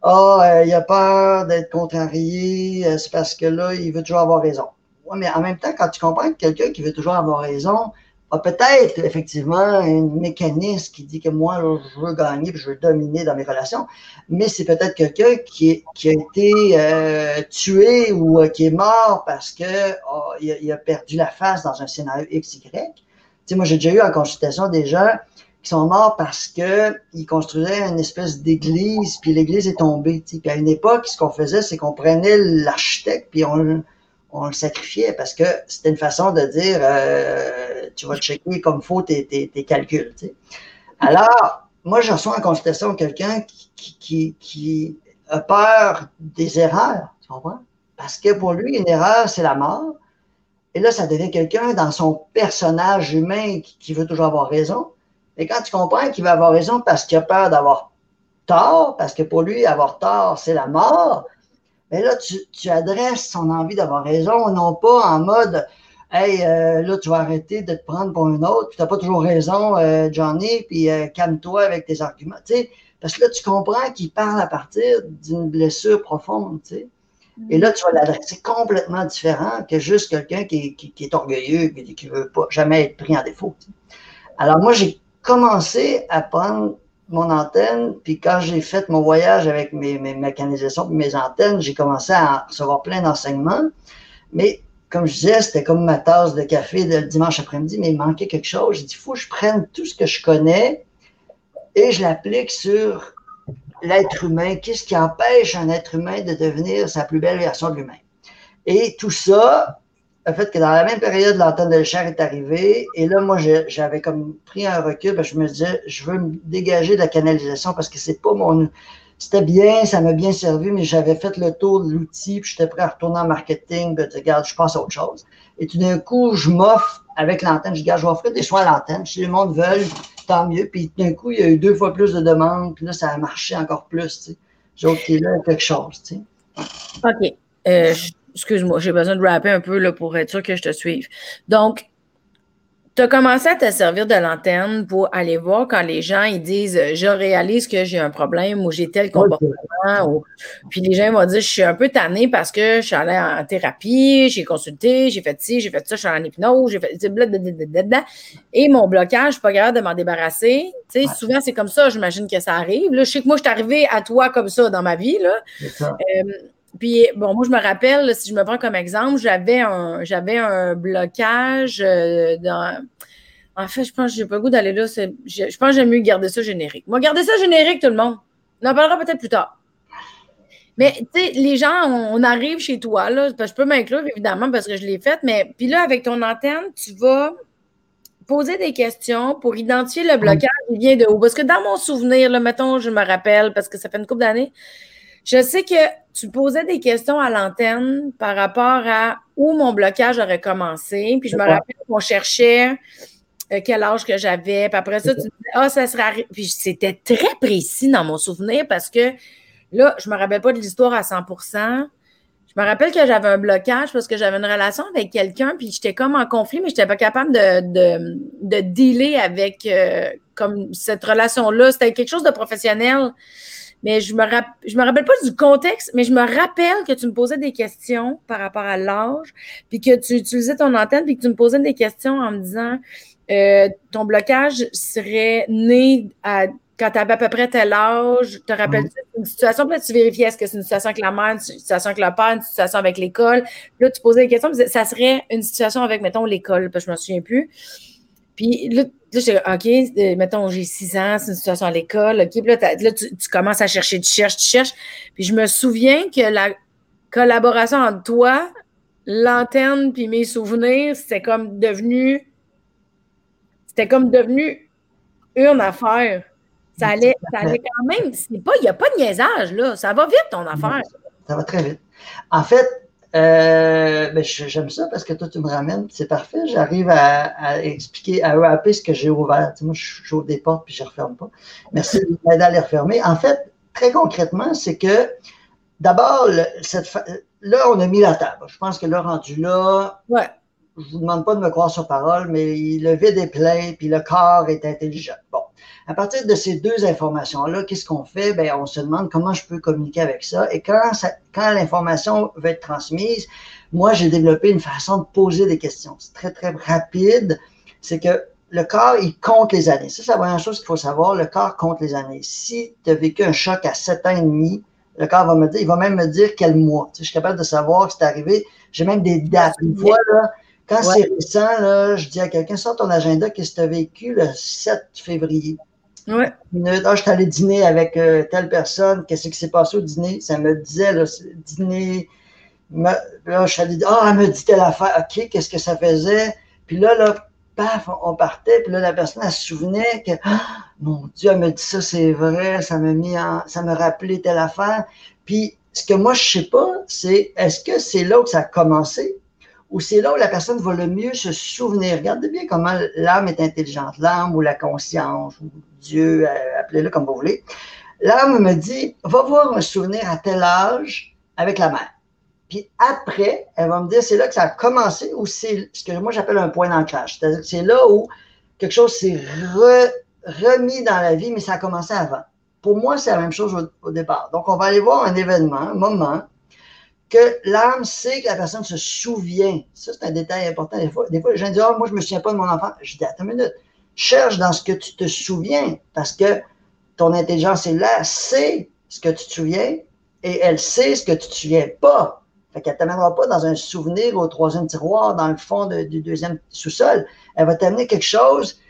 ah, oh, il a peur d'être contrarié, euh, c'est parce que là, il veut toujours avoir raison. Oui, mais en même temps, quand tu comprends que quelqu'un qui veut toujours avoir raison a peut-être effectivement un mécanisme qui dit que moi, je veux gagner, je veux dominer dans mes relations, mais c'est peut-être quelqu'un qui, qui, a été euh, tué ou qui est mort parce que oh, il, a, perdu la face dans un scénario XY sais, moi, j'ai déjà eu en consultation des gens qui sont morts parce qu'ils construisaient une espèce d'église, puis l'église est tombée. Puis à une époque, ce qu'on faisait, c'est qu'on prenait l'architecte, puis on, on, le sacrifiait parce que c'était une façon de dire euh, tu vas checker comme faut tes, tes, tes calculs. sais. Alors, moi, je reçois en consultation quelqu'un qui, qui, qui a peur des erreurs, tu comprends? Parce que pour lui, une erreur, c'est la mort. Et là, ça devient quelqu'un dans son personnage humain qui, veut toujours avoir raison. Mais quand tu comprends qu'il va avoir raison parce qu'il a peur d'avoir tort, parce que pour lui, avoir tort, c'est la mort, mais là, tu, adresses son envie d'avoir raison, non pas en mode Hey, euh, là, tu vas arrêter de te prendre pour un autre, puis tu n'as pas toujours raison, euh, Johnny, puis euh, calme-toi avec tes arguments. parce que là, tu comprends qu'il parle à partir d'une blessure profonde. tu. Et là, tu vas l'adresser complètement différent que juste quelqu'un qui, est orgueilleux et qui ne veut pas jamais être pris en défaut. Alors moi, j'ai commencé à prendre mon antenne, puis quand j'ai fait mon voyage avec mes, mécanisations et mes antennes, j'ai commencé à recevoir plein d'enseignements. Mais comme je disais, c'était comme ma tasse de café le dimanche après-midi, mais il manquait quelque chose. J'ai dit, il faut que je prenne tout ce que je connais et je l'applique sur l'être humain, qu'est-ce qui empêche un être humain de devenir sa plus belle version de lui-même? Et tout ça le fait que dans la même période, l'antenne de chair est arrivée. Et là, moi, j'avais comme pris un recul. Je me disais, je veux me dégager de la canalisation parce que c'est pas mon. C'était bien, ça m'a bien servi, mais j'avais fait le tour de l'outil, puis j'étais prêt à retourner en marketing. Puis, regarde, je pense à autre chose. Et tout d'un coup, je m'offre avec l'antenne. Je dis, je vais offrir des soins à l'antenne. Si les monde veulent, tant mieux. Puis d'un coup, il y a eu deux fois plus de demandes, puis là, ça a marché encore plus. Tu sais. J'ai OK, là, quelque chose. Tu sais. OK. Euh, excuse-moi, j'ai besoin de rapper un peu là, pour être sûr que je te suive. Donc, tu as commencé à te servir de l'antenne pour aller voir quand les gens ils disent je réalise que j'ai un problème ou j'ai tel comportement. Ou... Puis les gens vont dire je suis un peu tannée parce que je suis allée en thérapie, j'ai consulté, j'ai fait ci, j'ai fait ça, je suis en hypnose, j'ai fait blablabla. Et mon blocage, je suis pas capable de m'en débarrasser. Tu sais, Souvent, c'est comme ça, j'imagine que ça arrive. Là, je sais que moi, je suis arrivée à toi comme ça dans ma vie. Là. Puis, bon, moi, je me rappelle, si je me prends comme exemple, j'avais un, j'avais un blocage euh, dans. En fait, je pense que j'ai pas le goût d'aller là. Je, pense que j'aime mieux garder ça générique. Moi, garder ça générique, tout le monde. On en parlera peut-être plus tard. Mais, tu sais, les gens, on, arrive chez toi, là, je peux m'inclure, évidemment, parce que je l'ai fait, mais puis là, avec ton antenne, tu vas poser des questions pour identifier le blocage, il vient de où? Parce que dans mon souvenir, là, mettons, je me rappelle, parce que ça fait une couple d'années, je sais que tu posais des questions à l'antenne par rapport à où mon blocage aurait commencé. Puis je me rappelle qu'on cherchait euh, quel âge que j'avais. Puis après ça, tu disais, ah, ça serait. Puis c'était très précis dans mon souvenir parce que là, je me rappelle pas de l'histoire à 100% je me rappelle que j'avais un blocage parce que j'avais une relation avec quelqu'un, puis j'étais comme en conflit, mais je n'étais pas capable de, de, de dealer avec euh, comme cette relation-là. C'était quelque chose de professionnel. Mais je me, je me rappelle pas du contexte, mais je me rappelle que tu me posais des questions par rapport à l'âge, puis que tu utilisais ton antenne, puis que tu me posais des questions en me disant euh, ton blocage serait né à quand tu avais à peu près tel âge, te rappelles-tu une situation, puis là, tu vérifiais est-ce que c'est une situation avec la mère, une situation avec le père, une situation avec l'école? Là, tu posais des questions, ça serait une situation avec, mettons, l'école, parce que je me souviens plus. Puis là, là OK, euh, mettons, j'ai 6 ans, c'est une situation à l'école, OK, puis là, là tu, commences à chercher, tu cherches, tu cherches. Puis je me souviens que la collaboration entre toi, l'antenne, puis mes souvenirs, c'était comme devenu, c'était comme devenu une affaire. Ça allait, ça allait quand même. Il n'y a pas de niaisage, là. Ça va vite, ton affaire. Ça va très vite. En fait, euh, ben, j'aime ça parce que toi, tu me ramènes, c'est parfait. J'arrive à, expliquer, à rappeler ce que j'ai ouvert. moi, j'ouvre des portes puis je ne referme pas. Merci de m'aider à les refermer. En fait, très concrètement, c'est que d'abord, là, on a mis la table. Je pense que là, rendu là, ouais. je ne vous demande pas de me croire sur parole, mais le vide est plein puis le corps est intelligent. Bon. À partir de ces deux informations-là, qu'est-ce qu'on fait? Ben, on se demande comment je peux communiquer avec ça. Et quand, quand l'information va être transmise, moi, j'ai développé une façon de poser des questions. C'est très, très rapide. C'est que le corps, il compte les années. Ça, c'est la première chose qu'il faut savoir. Le corps compte les années. Si tu as vécu un choc à 7 ans et demi, le corps va me dire, il va même me dire quel mois. Tu sais, je suis capable de savoir que c'est arrivé. J'ai même des dates. Une fois, là, quand c'est récent, là, je dis à quelqu'un, sors ton agenda, qu'est-ce que tu as vécu le 7 février? Ouais. Ah, je suis allé dîner avec euh, telle personne, qu'est-ce qui s'est passé au dîner? Ça me disait, là, dîner. là, je suis allé dire, ah, elle me dit telle affaire, OK, qu'est-ce que ça faisait? Puis là, là, paf, on partait, puis là, la personne, elle se souvenait que, ah, mon Dieu, elle me dit ça, c'est vrai, ça m'a mis en, ça me rappelait telle affaire. Puis, ce que moi, je sais pas, c'est, est-ce que c'est là que ça a commencé? Ou c'est là où la personne va le mieux se souvenir. Regardez bien comment l'âme est intelligente, l'âme ou la conscience, ou Dieu, euh, appelez-le comme vous voulez. L'âme me dit, va voir un souvenir à tel âge avec la mère. Puis après, elle va me dire, c'est là que ça a commencé, ou c'est ce que moi j'appelle un point d'ancrage. C'est-à-dire que c'est là où quelque chose s'est remis dans la vie, mais ça a commencé avant. Pour moi, c'est la même chose au départ. Donc, on va aller voir un événement, un moment, que l'âme sait que la personne se souvient. Ça, c'est un détail important. Des fois, des fois les gens disent oh, Moi, je ne me souviens pas de mon enfant. Je dis Attends une minute. Cherche dans ce que tu te souviens parce que ton intelligence est là, sait ce que tu te souviens et elle sait ce que tu ne te souviens pas. Fait qu'elle ne t'amènera pas dans un souvenir au troisième tiroir, dans le fond du deuxième sous-sol. Elle va t'amener quelque chose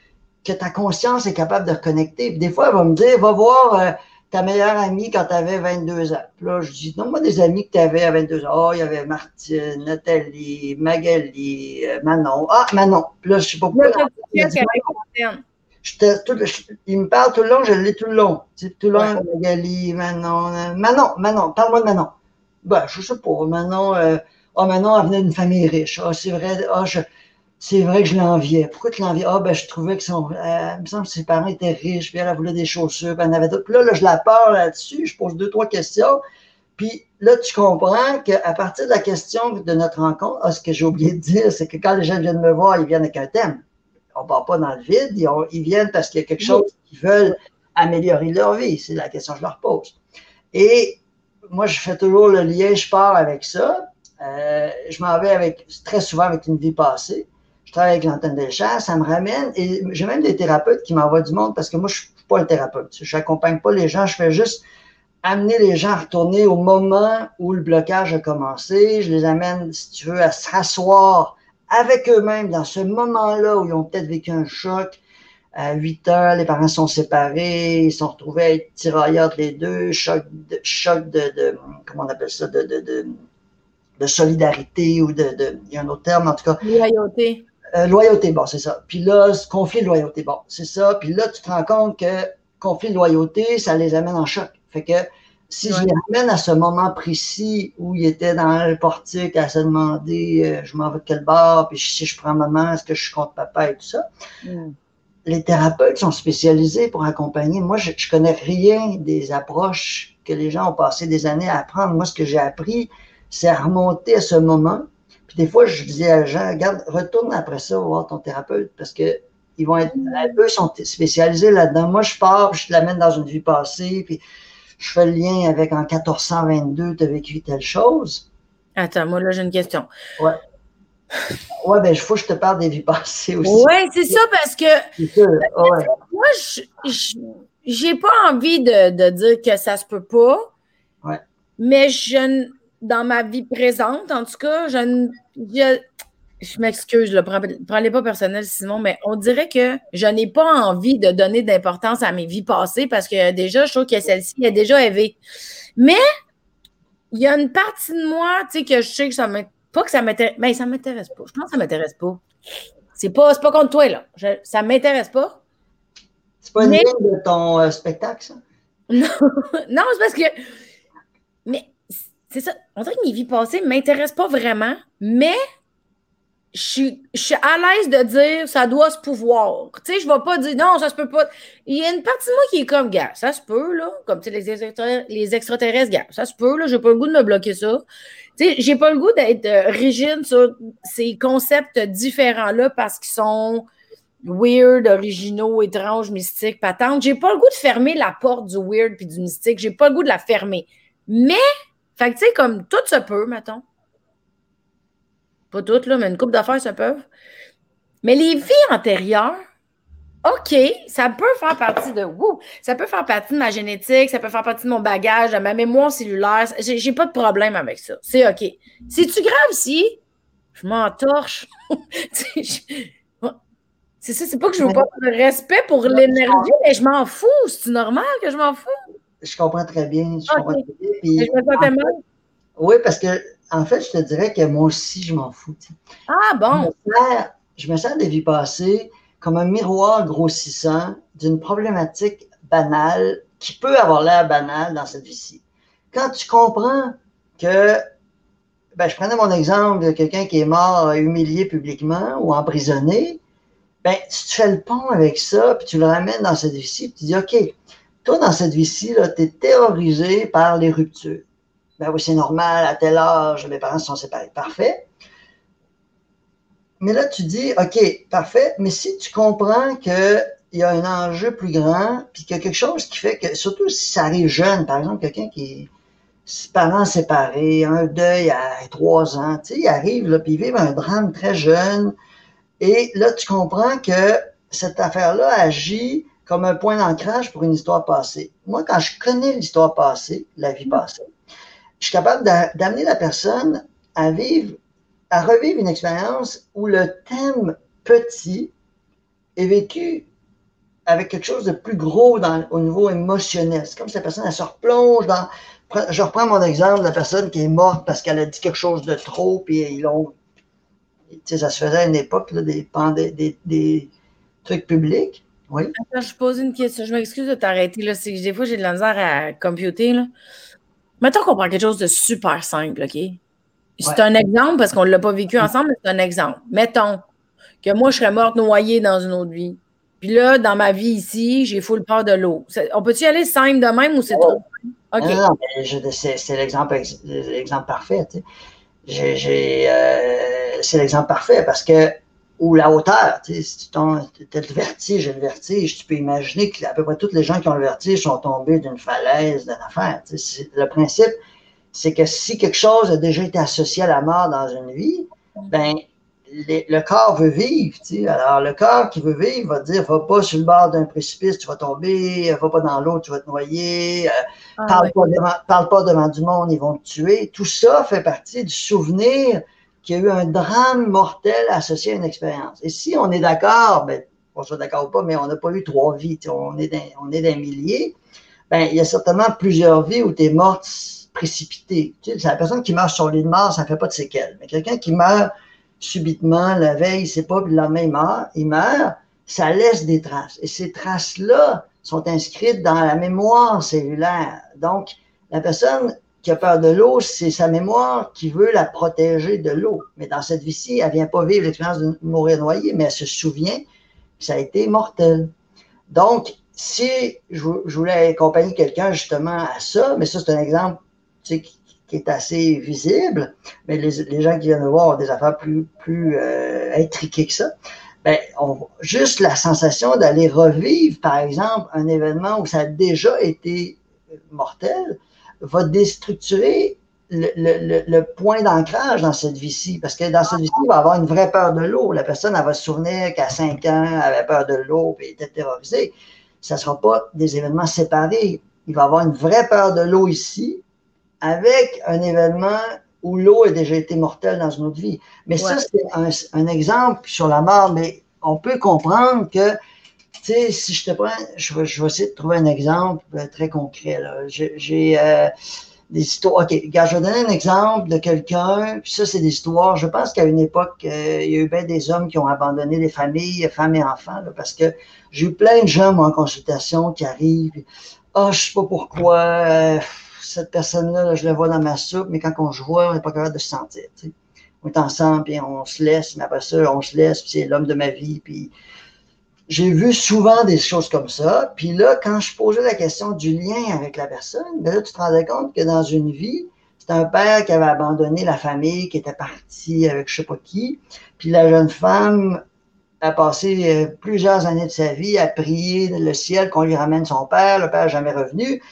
que ta conscience est capable de reconnecter. des fois, elle va me dire Va voir. Euh, ta meilleure amie quand tu avais 22 ans. Puis là, je dis, non, moi, des amis que tu avais à 22 ans. Oh, il y avait Martine, Nathalie, Magali, euh, Manon. Ah, Manon. Puis là, je sais pas pourquoi. il me parle tout le long, je l'ai tout le long. tout le long, Magali, Manon. Euh, Manon, Manon, parle-moi de Manon. Ben, je sais pas, Manon, euh, oh, Manon, elle venait d'une famille riche. Ah, c'est vrai, ah, je, c'est vrai que je l'enviais. Pourquoi tu l'enviais? Ah, ben, je trouvais que son, euh, il me semble que ses parents étaient riches, puis elle voulait des chaussures, puis elle avait. Puis là, là, je la pars là-dessus, je pose deux, trois questions. Puis là, tu comprends qu'à partir de la question de notre rencontre, ah, ce que j'ai oublié de dire, c'est que quand les gens viennent me voir, ils viennent avec un thème. On ne part pas dans le vide, ils, viennent parce qu'il y a quelque chose qu'ils veulent améliorer leur vie. C'est la question que je leur pose. Et moi, je fais toujours le lien, je pars avec ça. Euh, je m'en vais avec, très souvent avec une vie passée avec l'antenne des chats, ça me ramène, et j'ai même des thérapeutes qui m'envoient du monde parce que moi, je ne suis pas un thérapeute. Je n'accompagne pas les gens, je fais juste amener les gens à retourner au moment où le blocage a commencé. Je les amène, si tu veux, à s'asseoir avec eux-mêmes dans ce moment-là où ils ont peut-être vécu un choc. À 8 heures, les parents sont séparés, ils sont retrouvés à être tirailleurs les deux, choc de, choc de, comment on appelle ça, de, de, de solidarité ou de, il y a un autre terme en tout cas. Loyauté Euh, loyauté, bon, c'est ça. Puis là, conflit de loyauté, bon, c'est ça. Puis là, tu te rends compte que conflit de loyauté, ça les amène en choc. Fait que si je les ramène à ce moment précis où ils étaient dans le portique à se demander euh, je m'en vais de quel bar, puis si je prends maman, est-ce que je suis contre papa et tout ça. Mm. Les thérapeutes sont spécialisés pour accompagner. Moi, je, je connais rien des approches que les gens ont passé des années à apprendre. Moi, ce que j'ai appris, c'est à remonter à ce moment. Puis des fois, je disais à gens, regarde, retourne après ça voir ton thérapeute parce que ils vont être, mm. eux sont spécialisés là-dedans. Moi, je pars, je l'amène dans une vie passée, puis je fais le lien avec en 1422, tu as vécu telle chose. Attends, moi là, j'ai une question. Ouais. Ouais, ben, il faut que je te parle des vies passées aussi. Ouais, c'est ça parce que. Moi, je j'ai pas envie de, dire que ça se peut pas. Ouais. Mais je, dans ma vie présente, en tout cas, je, je, je m'excuse, je ne prends, pas personnel, Simon, mais on dirait que je n'ai pas envie de donner d'importance à mes vies passées parce que déjà, je trouve que celle-ci est déjà élevée. Mais il y a une partie de moi, tu sais, que je sais que ça m'intéresse. Pas que ça m'intéresse. Mais ça m'intéresse pas. Je pense que ça m'intéresse pas. C'est pas, pas contre toi, là. Ça ça m'intéresse pas. C'est pas une ligne de ton euh, spectacle, ça? Non, non c'est parce que. Mais c'est ça. On dirait que mes vies passées ne m'intéressent pas vraiment, mais je suis, à l'aise de dire ça doit se pouvoir. Tu sais, je ne vais pas dire non, ça se peut pas. Il y a une partie de moi qui est comme, gars, ça se peut, là. Comme, tu sais, les, extraterrestres, les extraterrestres, gars, ça se peut, là. J'ai pas le goût de me bloquer ça. Tu sais, j'ai pas le goût d'être euh, rigide sur ces concepts différents-là parce qu'ils sont weird, originaux, étranges, mystiques, patentes. J'ai pas le goût de fermer la porte du weird puis du mystique. J'ai pas le goût de la fermer. Mais, fait que, tu sais, comme tout se peut, mettons. Pas toutes, là, mais une coupe d'affaires se peuvent. Mais les vies antérieures, OK, ça peut faire partie de. Wouh, ça peut faire partie de ma génétique, ça peut faire partie de mon bagage, de ma mémoire cellulaire. J'ai pas de problème avec ça. C'est OK. C'est-tu grave si je m'entorche? c'est ça, c'est pas que je veux pas de respect pour l'énergie, mais je m'en fous. C'est normal que je m'en fous? Je comprends très bien. Je comprends très bien. je me Oui, parce que en fait, je te dirais que moi aussi, je m'en fous. Ah bon? Je me, sens, des vies passées comme un miroir grossissant d'une problématique banale qui peut avoir l'air banale dans cette vie-ci. Quand tu comprends que, ben, je prenais mon exemple de quelqu'un qui est mort humilié publiquement ou emprisonné, ben, si tu fais le pont avec ça, puis tu le ramènes dans cette vie-ci, puis tu dis, OK, toi, dans cette vie-ci, tu es terrorisé par les ruptures. Ben oui, c'est normal, à tel âge, mes parents se sont séparés. Parfait. Mais là, tu dis, OK, parfait, mais si tu comprends qu'il y a un enjeu plus grand, puis qu'il y a quelque chose qui fait que, surtout si ça arrive jeune, par exemple, quelqu'un qui est parents séparés, un deuil à trois ans, tu sais, il arrive, là, puis il vit un drame très jeune, et là, tu comprends que cette affaire-là agit comme un point d'ancrage pour une histoire passée. Moi, quand je connais l'histoire passée, la vie passée, je suis capable d'amener la personne à vivre, à revivre une expérience où le thème petit est vécu avec quelque chose de plus gros dans, au niveau émotionnel. C'est comme si la personne, elle se replonge dans. Je reprends mon exemple de la personne qui est morte parce qu'elle a dit quelque chose de trop, puis ils l'ont. Tu sais, ça se faisait à une époque, là, des, des, des, trucs publics. Oui. Attends, je pose une question. Je m'excuse de t'arrêter. Là. Des fois, j'ai de la misère à computer. Là. Mettons qu'on prend quelque chose de super simple, OK? C'est un exemple parce qu'on ne l'a pas vécu ensemble, mais c'est un exemple. Mettons que moi, je serais morte noyée dans une autre vie. Puis là, dans ma vie ici, j'ai full peur de l'eau. On peut-y aller simple de même ou c'est trop? OK. Non, c'est l'exemple parfait. Euh, c'est l'exemple parfait parce que ou la hauteur. Tu sais, si tu as le vertige, le vertige, tu peux imaginer qu'à peu près tous les gens qui ont le vertige sont tombés d'une falaise, d'une affaire. Tu sais, le principe, c'est que si quelque chose a déjà été associé à la mort dans une vie, ben le corps veut vivre. Tu sais. Alors, le corps qui veut vivre va dire va pas sur le bord d'un précipice, tu vas tomber, va pas dans l'eau, tu vas te noyer, euh, ah parle, pas devant, parle pas devant du monde, ils vont te tuer. Tout ça fait partie du souvenir qu'il y a eu un drame mortel associé à une expérience. Et si on est d'accord, ben, on soit d'accord ou pas, mais on n'a pas eu trois vies, on est d'un, millier, ben, il y a certainement plusieurs vies où tu es morte précipitée. Tu sais, la personne qui meurt sur l'île de mort, ça ne fait pas de séquelles. Mais quelqu'un qui meurt subitement, la veille, il sait pas, puis le lendemain, il meurt, il meurt, ça laisse des traces. Et ces traces-là sont inscrites dans la mémoire cellulaire. Donc, la personne qui a peur de l'eau, c'est sa mémoire qui veut la protéger de l'eau. Mais dans cette vie-ci, elle vient pas vivre l'expérience de mourir noyé, mais elle se souvient que ça a été mortel. Donc, si je, voulais accompagner quelqu'un justement à ça, mais ça, c'est un exemple qui, est assez visible, mais les, gens qui viennent voir ont des affaires plus, plus euh, intriquées que ça. Ben, on, juste la sensation d'aller revivre, par exemple, un événement où ça a déjà été mortel, va déstructurer le, le, le point d'ancrage dans cette vie-ci. Parce que dans cette vie-ci, il va avoir une vraie peur de l'eau. La personne, elle va se souvenir qu'à 5 ans, elle avait peur de l'eau et était terrorisée. Ça ne sera pas des événements séparés. Il va avoir une vraie peur de l'eau ici, avec un événement où l'eau a déjà été mortelle dans une autre vie. Mais ça, c'est un, un, exemple sur la mort, mais on peut comprendre que tu sais, si je te prends, je vais, essayer de trouver un exemple euh, très concret. J'ai euh, des histoires. OK, regarde, je vais donner un exemple de quelqu'un, puis ça, c'est des histoires. Je pense qu'à une époque, euh, il y a eu bien des hommes qui ont abandonné les familles, femmes et enfants, parce que j'ai eu plein de gens, en consultation qui arrivent. Ah, oh, je sais pas pourquoi, cette personne-là, je la vois dans ma soupe, mais quand on se voit, on n'est pas capable de se sentir. On est ensemble, puis on se laisse, mais après ça, on se laisse, puis c'est l'homme de ma vie, puis j'ai vu souvent des choses comme ça. Puis là, quand je posais la question du lien avec la personne, ben là, tu te rendais compte que dans une vie, c'est un père qui avait abandonné la famille, qui était parti avec je sais pas qui. Puis la jeune femme a passé euh, plusieurs années de sa vie à prier le ciel qu'on lui ramène son père. Le père n'est jamais revenu.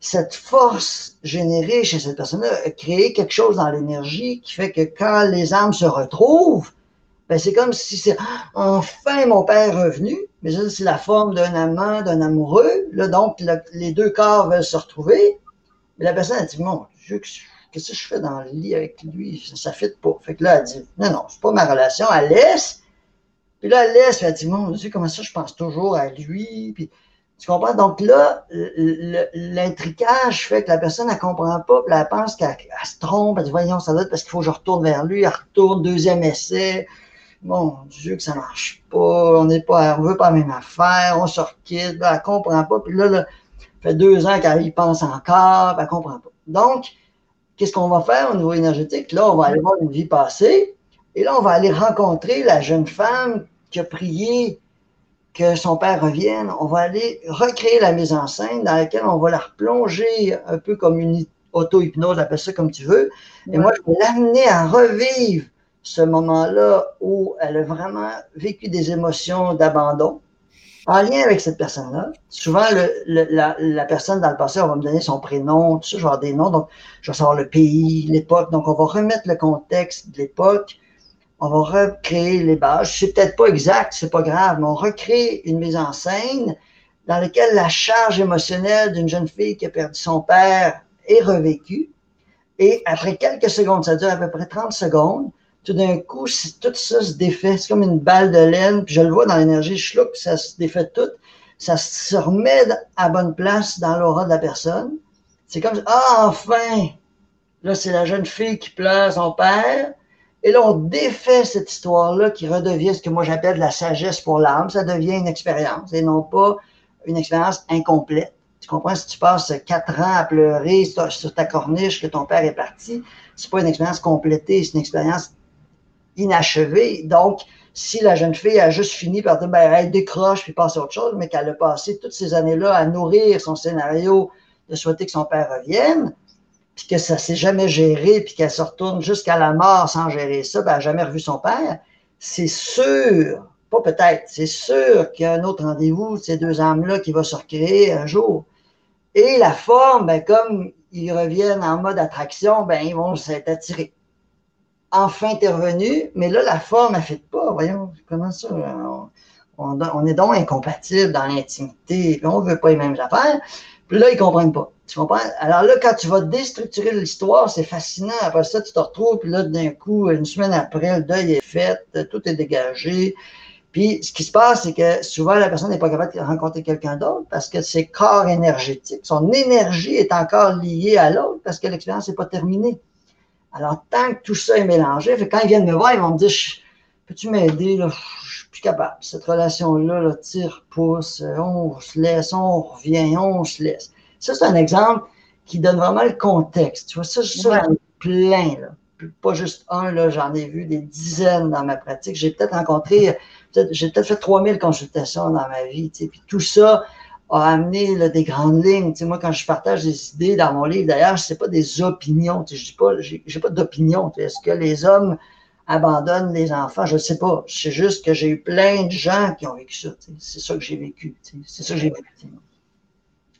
Cette force générée chez cette personne-là a créé quelque chose dans l'énergie qui fait que quand les âmes se retrouvent, ben, c'est comme si c'est enfin mon père revenu, mais c'est la forme d'un amant, d'un amoureux. Là, donc, les deux corps veulent se retrouver. Mais la personne a dit, mon Dieu, qu'est-ce que je fais dans le lit avec lui? Ça ne fit pas. Fait que là, elle dit, non, non, c'est pas ma relation. Elle laisse. Puis là, elle laisse, elle dit, mon Dieu, comment ça, je pense toujours à lui? Puis, tu comprends? Donc là, l'intricage fait que la personne, elle comprend pas, puis elle pense qu'elle se trompe, elle dit, voyons, ça doit être parce qu'il faut que je retourne vers lui, elle retourne, deuxième essai, mon Dieu, que ça marche pas, on n'est pas, on veut pas la même affaire, on se quitte, ben, elle comprend pas. Puis là, là, ça fait deux ans qu'elle y pense encore, elle comprend pas. Donc, qu'est-ce qu'on va faire au niveau énergétique? Là, on va aller voir une vie passée, et là, on va aller rencontrer la jeune femme qui a prié que son père revienne. On va aller recréer la mise en scène dans laquelle on va la replonger un peu comme une auto-hypnose, appelle ça comme tu veux. Et moi, je vais l'amener à revivre ce moment-là où elle a vraiment vécu des émotions d'abandon en lien avec cette personne-là. Souvent, la, la, personne dans le passé, on va me donner son prénom, tout ça, je vais avoir des noms, donc je vais savoir le pays, l'époque. Donc, on va remettre le contexte de l'époque, on va recréer les bases. C'est peut-être pas exact, c'est pas grave, mais on recrée une mise en scène dans laquelle la charge émotionnelle d'une jeune fille qui a perdu son père est revécue. Et après quelques secondes, ça dure à peu près 30 secondes, tout d'un coup, tout ça se défait. C'est comme une balle de laine, puis je le vois dans l'énergie, je ça se défait tout. Ça se remet à bonne place dans l'aura de la personne. C'est comme, ah, enfin! Là, c'est la jeune fille qui pleure son père. Et là, on défait cette histoire-là qui redevient ce que moi j'appelle la sagesse pour l'âme. Ça devient une expérience et non pas une expérience incomplète. Tu comprends? Si tu passes quatre ans à pleurer sur ta corniche que ton père est parti, c'est pas une expérience complétée, c'est une expérience inachevé. Donc, si la jeune fille a juste fini par dire, ben, elle décroche puis passe à autre chose, mais qu'elle a passé toutes ces années-là à nourrir son scénario de souhaiter que son père revienne, puis que ça s'est jamais géré, puis qu'elle se retourne jusqu'à la mort sans gérer ça, ben, elle n'a jamais revu son père, c'est sûr, pas peut-être, c'est sûr qu'il y a un autre rendez-vous de ces deux âmes-là qui va se recréer un jour. Et la forme, ben, comme ils reviennent en mode attraction, ben, ils vont s'être attirés enfin intervenu, mais là, la forme, elle fait pas. Voyons, comment ça? On, est donc incompatible dans l'intimité, on ne veut pas les mêmes affaires. Puis là, ils ne comprennent pas. Tu comprends? Alors là, quand tu vas déstructurer l'histoire, c'est fascinant. Après ça, tu te retrouves, puis là, d'un coup, une semaine après, le deuil est fait, tout est dégagé. Puis, ce qui se passe, c'est que souvent, la personne n'est pas capable de rencontrer quelqu'un d'autre parce que ses corps énergétiques, son énergie est encore liée à l'autre parce que l'expérience n'est pas terminée. Alors, tant que tout ça est mélangé, quand ils viennent me voir, ils vont me dire Peux-tu m'aider Je suis plus capable. Cette relation-là, tire, pousse, on se laisse, on revient, on se laisse. Ça, c'est un exemple qui donne vraiment le contexte. Tu vois, ça, ça j'en ai plein. Là. Pas juste un, là, j'en ai vu des dizaines dans ma pratique. J'ai peut-être rencontré, j'ai peut-être fait 3000 consultations dans ma vie. Tu sais, puis tout ça, a amené des grandes lignes. Moi, quand je partage des idées dans mon livre, d'ailleurs, c'est pas des opinions. Tu sais, je dis pas, j'ai pas d'opinion. Est-ce que les hommes abandonnent les enfants? Je sais pas. C'est juste que j'ai eu plein de gens qui ont vécu ça. C'est ça que j'ai vécu. C'est ça que j'ai vécu.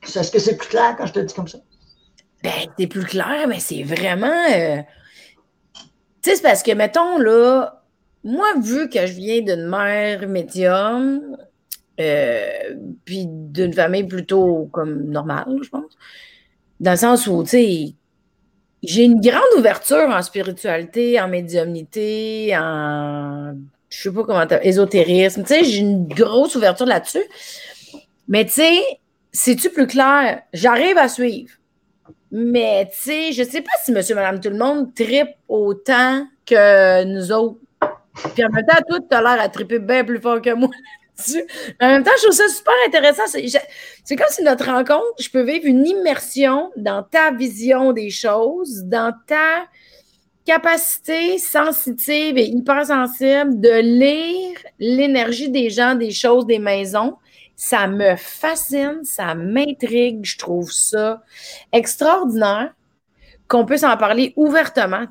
Est-ce que c'est plus clair quand je te dis comme ça? Ben, c'est plus clair, mais c'est vraiment. Euh, tu sais, c'est parce que, mettons, là, moi, vu que je viens d'une mère médium, euh, puis d'une famille plutôt comme normale, je pense. Dans le sens où, tu sais, j'ai une grande ouverture en spiritualité, en médiumnité, en je sais pas comment ésotérisme. Tu sais, j'ai une grosse ouverture là-dessus. Mais tu sais, c'est-tu plus clair? J'arrive à suivre. Mais tu sais, je sais pas si monsieur, madame, tout le monde tripe autant que nous autres. Puis en même temps, toi, tu as l'air à triper bien plus fort que moi en même temps, je trouve ça super intéressant. C'est comme si notre rencontre, je peux vivre une immersion dans ta vision des choses, dans ta capacité sensitive et hypersensible de lire l'énergie des gens, des choses, des maisons. Ça me fascine, ça m'intrigue, je trouve ça extraordinaire qu'on puisse en parler ouvertement.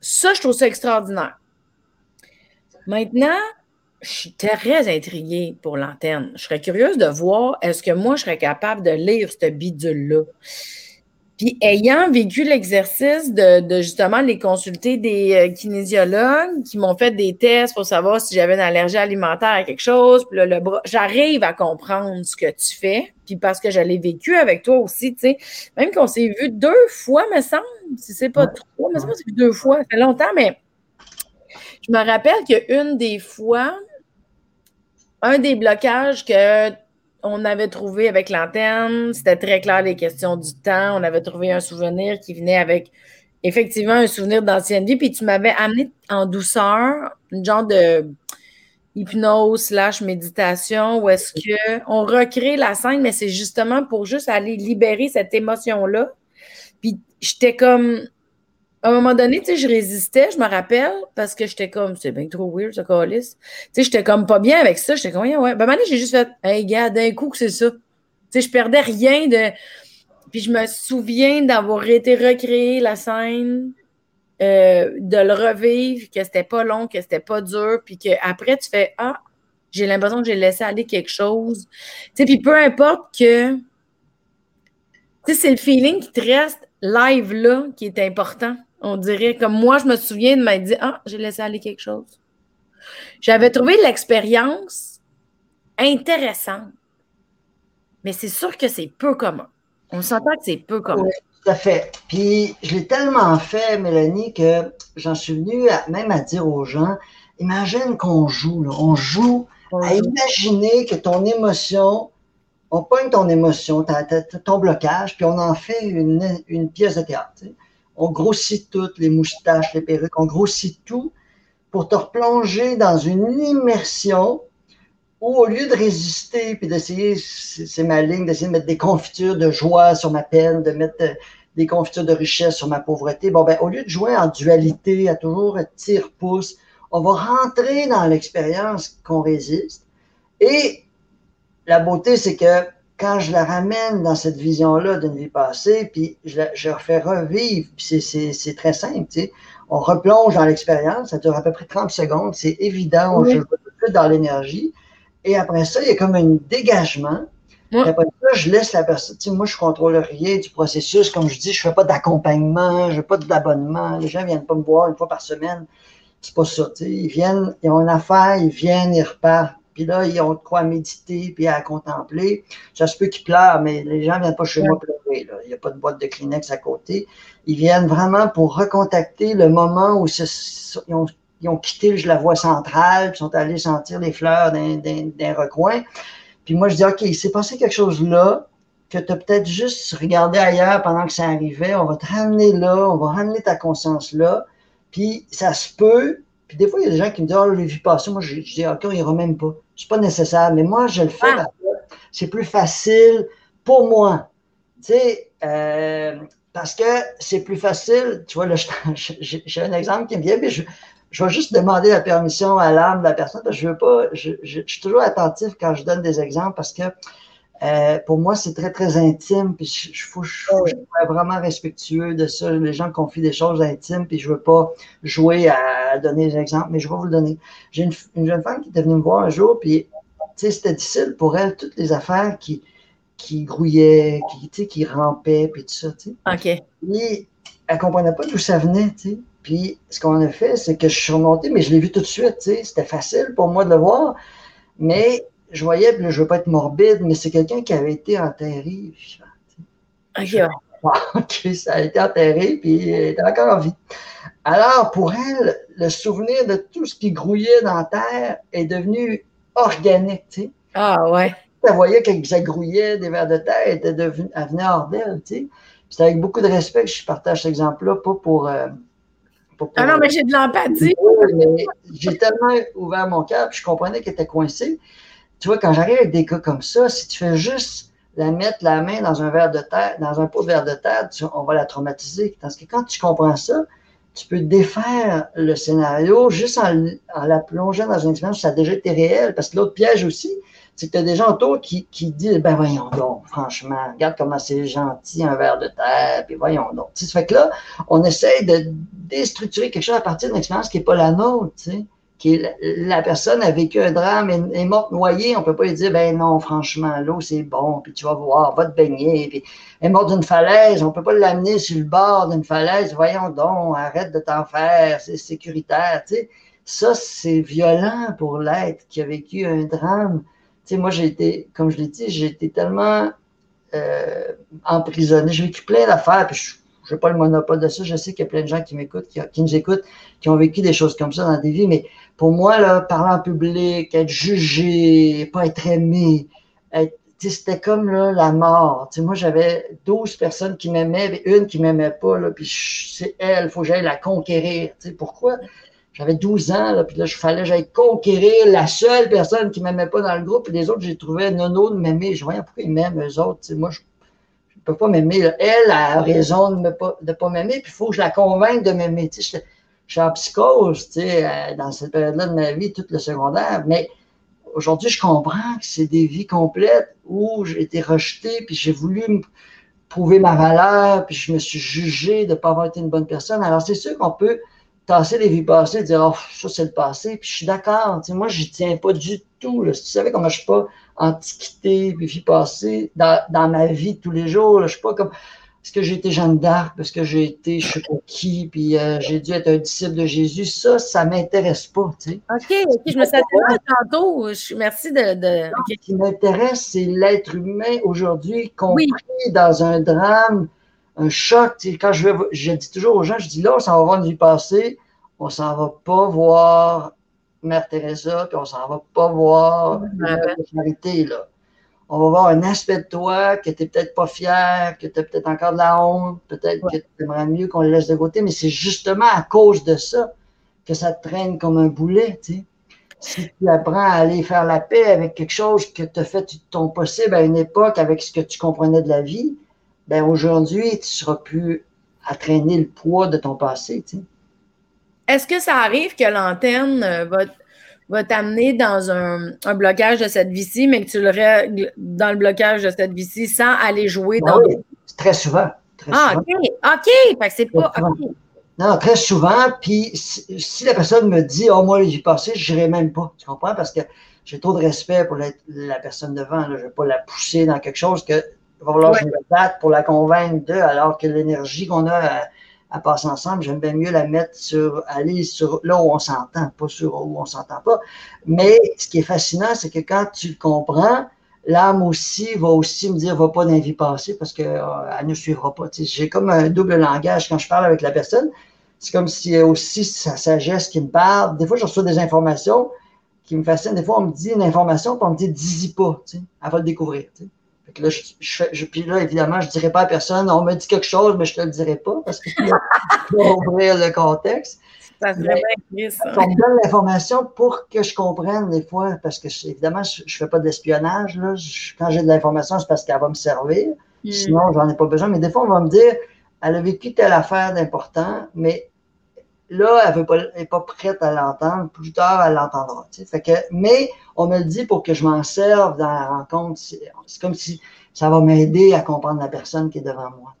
Ça, je trouve ça extraordinaire. Maintenant, je suis très intriguée pour l'antenne. Je serais curieuse de voir est-ce que moi, je serais capable de lire cette bidule-là. Puis, ayant vécu l'exercice de, justement les consulter des euh, kinésiologues qui m'ont fait des tests pour savoir si j'avais une allergie alimentaire à quelque chose, puis là, le bras, j'arrive à comprendre ce que tu fais. Puis parce que je l'ai vécu avec toi aussi, tu sais, même qu'on s'est vu deux fois, me semble, si c'est pas trois, mais c'est deux fois, ça fait longtemps, mais je me rappelle qu'une des fois, un des blocages que on avait trouvé avec l'antenne, c'était très clair les questions du temps. On avait trouvé un souvenir qui venait avec effectivement un souvenir d'ancienne vie. Puis tu m'avais amené en douceur, une genre de hypnose slash méditation où est-ce qu'on recrée la scène, mais c'est justement pour juste aller libérer cette émotion-là. Puis j'étais comme à un moment donné, tu sais, je résistais, je me rappelle, parce que j'étais comme, c'est bien trop weird, ce calice. Tu sais, j'étais comme pas bien avec ça. J'étais comme, ouais, ouais. Ben, maintenant, j'ai juste fait, hey, gars, d'un coup que c'est ça. Tu sais, je perdais rien de. Puis je me souviens d'avoir été recréé la scène, euh, de le revivre, que c'était pas long, que c'était pas dur, puis qu'après, tu fais, ah, j'ai l'impression que j'ai laissé aller quelque chose. Tu sais, puis peu importe que. Tu sais, c'est le feeling qui te reste live là qui est important. On dirait, comme moi, je me souviens de m'être dit, ah, j'ai laissé aller quelque chose. J'avais trouvé l'expérience intéressante, mais c'est sûr que c'est peu commun. On s'entend que c'est peu commun. Oui, tout à fait. Puis, je l'ai tellement fait, Mélanie, que j'en suis venue même à dire aux gens, imagine qu'on joue, on joue à imaginer que ton émotion, on pointe ton émotion, ton blocage, puis on en fait une, pièce de théâtre on grossit toutes, les moustaches, les perruques, on grossit tout pour te replonger dans une immersion où, au lieu de résister puis d'essayer, c'est ma ligne, d'essayer de mettre des confitures de joie sur ma peine, de mettre euh, des confitures de richesse sur ma pauvreté, bon, ben, au lieu de jouer en dualité, à toujours tire-pouce, on va rentrer dans l'expérience qu'on résiste. Et la beauté, c'est que quand je la ramène dans cette vision-là d'une vie passée, puis je, la, je refais revivre, puis c'est très simple, tu sais. On replonge dans l'expérience, ça dure à peu près 30 secondes, c'est évident, on joue tout de suite dans l'énergie. Et après ça, il y a comme un dégagement. Et après ça, je laisse la personne. Tu sais, moi, je contrôle rien du processus. Comme je dis, je ne fais pas d'accompagnement, je n'ai pas d'abonnement. Les gens ne viennent pas me voir une fois par semaine. C'est pas ça. Tu sais. Ils viennent, ils ont une affaire, ils viennent, ils repartent puis là, ils ont de quoi méditer, puis à contempler. Ça se peut qu'ils pleurent, mais les gens ne viennent pas chez moi pleurer. Il n'y a pas de boîte de Kleenex à côté. Ils viennent vraiment pour recontacter le moment où ils, ont, quitté la voie centrale, puis sont allés sentir les fleurs d'un recoin. Puis moi, je dis, OK, il s'est passé quelque chose là que tu as peut-être juste regardé ailleurs pendant que ça arrivait. On va te ramener là, on va ramener ta conscience là. Puis ça se peut. Puis des fois, il y a des gens qui me disent Oh, les vies passées, moi je, dis OK, on ira même pas. C'est pas nécessaire. Mais moi, je le fais ah. parce que c'est plus facile pour moi. Tu sais, euh, parce que c'est plus facile. Tu vois, là, j'ai un exemple qui me vient, mais je, je vais juste demander la permission à l'âme de la personne parce que je veux pas. Je, je, je, suis toujours attentif quand je donne des exemples parce que euh, pour moi, c'est très, très intime. Puis je, je, faut, je, suis vraiment respectueux de ça. Les gens confient des choses intimes, puis je veux pas jouer à donner des exemples, mais je vais vous le donner. J'ai une, jeune femme qui était venue me voir un jour, puis c'était difficile pour elle, toutes les affaires qui, qui grouillaient, qui, qui rampaient, puis tout ça. OK. Puis elle comprenait pas d'où ça venait, Puis ce qu'on a fait, c'est que je suis remonté, mais je l'ai vu tout de suite. C'était facile pour moi de le voir. Mais je voyais, puis là, je veux pas être morbide, mais c'est quelqu'un qui avait été enterré. OK. OK, ça a été enterré, puis elle était encore en vie. Alors, pour elle, le souvenir de tout ce qui grouillait dans la terre est devenu organique, tu sais. Ah, ouais. Elle voyait que ça grouillait des vers de terre, elle, était devenue, elle venait hors d'elle, tu sais. C'est avec beaucoup de respect que je partage cet exemple-là, pas pour... Euh, ah non, mais j'ai de l'empathie. j'ai tellement ouvert mon cœur, puis je comprenais qu'elle était coincée tu vois, quand j'arrive avec des cas comme ça, si tu fais juste la mettre la main dans un verre de terre, dans un pot de verre de terre, on va la traumatiser. Parce que quand tu comprends ça, tu peux défaire le scénario juste en, la plongeant dans une expérience où ça a déjà été réel. Parce que l'autre piège aussi, c'est que tu as des gens autour qui, qui disent Ben voyons donc, franchement, regarde comment c'est gentil un verre de terre, puis voyons donc. ça fait que là, on essaie de déstructurer quelque chose à partir d'une expérience qui n'est pas la nôtre. Tu sais la, personne a vécu un drame, et est morte noyée, on peut pas lui dire, ben non, franchement, l'eau c'est bon, puis tu vas voir, va te baigner, puis elle est morte d'une falaise, on peut pas l'amener sur le bord d'une falaise, voyons donc, arrête de t'en faire, c'est sécuritaire, tu sais. Ça, c'est violent pour l'être qui a vécu un drame. Tu sais, moi, j'ai été, comme je l'ai dit, j'ai été tellement euh, emprisonné, j'ai vécu plein d'affaires, puis je je n'ai pas le monopole de ça. Je sais qu'il y a plein de gens qui m'écoutent, qui, qui, nous écoutent, qui ont vécu des choses comme ça dans des vies, mais pour moi, là, parler en public, être jugé, pas être aimé, c'était comme la mort. moi, j'avais 12 personnes qui m'aimaient, une qui m'aimait pas, puis c'est elle, il faut que j'aille la conquérir. pourquoi? J'avais 12 ans, puis là, il fallait j'aille conquérir la seule personne qui m'aimait pas dans le groupe, puis les autres, j'ai trouvé nono de m'aimer. Je voyais pourquoi ils m'aiment, eux autres? moi, je ne peux pas m'aimer. Elle a raison de ne pas, m'aimer, puis il faut que je la convainque de m'aimer je suis en psychose, tu sais, euh, dans cette période-là de ma vie, toute le secondaire, mais aujourd'hui, je comprends que c'est des vies complètes où j'ai été rejeté, puis j'ai voulu me prouver ma valeur, puis je me suis jugé de ne pas avoir été une bonne personne. Alors, c'est sûr qu'on peut tasser les vies passées et dire, oh, ça, c'est le passé, puis je suis d'accord. Tu sais, moi, je tiens pas du tout. Tu savais comment je suis pas antiquité, puis vie passée, dans, dans ma vie de tous les jours, là, je suis pas comme parce que j'ai été Jeanne d'Arc, parce que j'ai été je sais pas qui, puis euh, j'ai dû être un disciple de Jésus, ça, ça m'intéresse pas, tu sais. OK, OK, je me suis tantôt. merci de... de... Ce qui m'intéresse, c'est l'être humain aujourd'hui compris dans un drame, un choc. Tu sais, quand je, vais, je dis toujours aux gens, je dis là, on s'en va voir une vie passée, on s'en va pas voir Mère Teresa, puis on s'en va pas voir la charité, là on va voir un aspect de toi que tu n'es peut-être pas fier, que tu as peut-être encore de la honte, peut-être que tu aimerais mieux qu'on le laisse de côté, mais c'est justement à cause de ça que ça te traîne comme un boulet. Tu sais. Si tu apprends à aller faire la paix avec quelque chose que tu as fait ton possible à une époque avec ce que tu comprenais de la vie, ben aujourd'hui, tu ne seras plus à traîner le poids de ton passé. Tu sais. Est-ce que ça arrive que l'antenne euh, va va t'amener dans un, un, blocage de cette vie-ci, mais que tu le règles dans le blocage de cette vie-ci sans aller jouer dans. Oui, très souvent. ah, OK. OK. Fait que c'est pas. Non, très souvent. Puis si, la personne me dit, oh, moi, j'ai passé, je n'irai même pas. Tu comprends? Parce que j'ai trop de respect pour la, la personne devant. Je ne vais pas la pousser dans quelque chose que va falloir je me batte pour la convaincre d'eux, alors que l'énergie qu'on a à passer ensemble, j'aime bien mieux la mettre sur, aller sur là où on s'entend, pas sur où on s'entend pas. Mais ce qui est fascinant, c'est que quand tu le comprends, l'âme aussi va aussi me dire, va pas dans la vie passée parce qu'elle euh, ne suivra pas. J'ai comme un double langage quand je parle avec la personne. C'est comme si aussi sa sagesse qui me parle. Des fois, je reçois des informations qui me fascinent. Des fois, on me dit une information, puis on me dit, dis-y pas. Elle va le découvrir. Là, je, puis là, évidemment, je ne dirais pas à personne, on me dit quelque chose, mais je ne te le dirai pas parce que pour ouvrir le contexte. Ça serait bien ça. On me donne l'information pour que je comprenne des fois, parce que évidemment, je ne fais pas d'espionnage. Quand j'ai de l'information, c'est parce qu'elle va me servir. Hmm. Sinon, je n'en ai pas besoin. Mais des fois, on va me dire, elle a vécu telle affaire d'important, mais là, elle n'est pas, prête à l'entendre. Plus tard, elle l'entendra. Fait que, mais on me le dit pour que je m'en serve dans la rencontre. C'est comme si ça va m'aider à comprendre la personne qui est devant moi.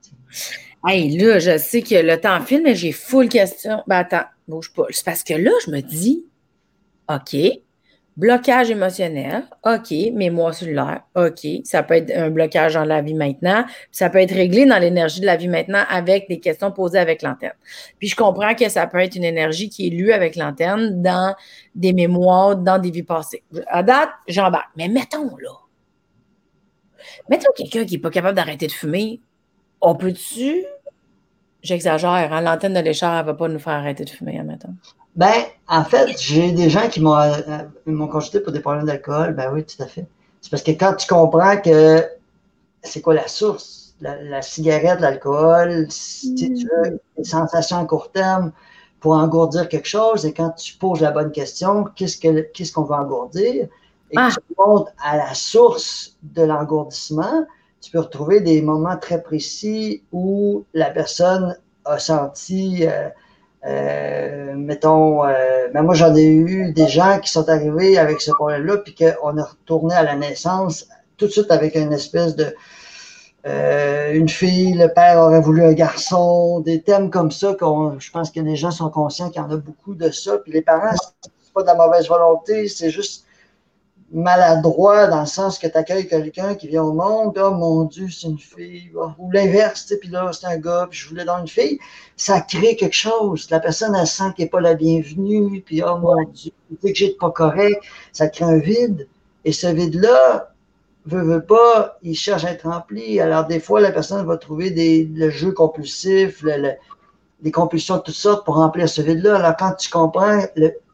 Hey, là, je sais que le temps file, mais j'ai full question. Ben attends, bouge pas. C'est parce que là, je me dis, OK, blocage émotionnel, OK, mémoire cellulaire, OK, ça peut être un blocage dans la vie maintenant, ça peut être réglé dans l'énergie de la vie maintenant avec des questions posées avec l'antenne. Puis je comprends que ça peut être une énergie qui est lue avec l'antenne dans des mémoires, dans des vies passées. À date, j'embarque. Mais mettons là, mettons quelqu'un qui n'est pas capable d'arrêter de fumer, on peut-tu? J'exagère, hein? l'antenne de l'échelle ne va pas nous faire arrêter de fumer, admettons. Ben, en fait, j'ai des gens qui m'ont euh, consulté pour des problèmes d'alcool. Ben oui, tout à fait. C'est parce que quand tu comprends que c'est quoi la source, la, cigarette, l'alcool, si tu veux, mm. une sensation à court terme pour engourdir quelque chose, et quand tu poses la bonne question, qu'est-ce qu'on ce qu'on va engourdir, et que ah. tu montes à la source de l'engourdissement, tu peux retrouver des moments très précis où la personne a senti, euh, mettons, euh, ben moi j'en ai eu des gens qui sont arrivés avec ce problème-là, puis qu'on a retourné à la naissance tout de suite avec une espèce de une fille, le père aurait voulu un garçon, des thèmes comme ça, qu'on, je pense que les gens sont conscients qu'il y en a beaucoup de ça. Puis les parents, c'est pas de la mauvaise volonté, c'est juste maladroit dans le sens que tu accueilles quelqu'un qui vient au monde, oh mon Dieu, c'est une fille, ou l'inverse, puis là, c'est un gars, puis je voulais dans une fille, ça crée quelque chose. La personne, elle sent qu'elle n'est pas la bienvenue, puis oh mon Dieu, dès que j'ai pas correct, ça crée un vide. Et ce vide-là, veut, veut pas, il cherche à être rempli. Alors, des fois, la personne va trouver des, le jeu compulsif, le, des compulsions de toutes sortes pour remplir ce vide-là. Alors, quand tu comprends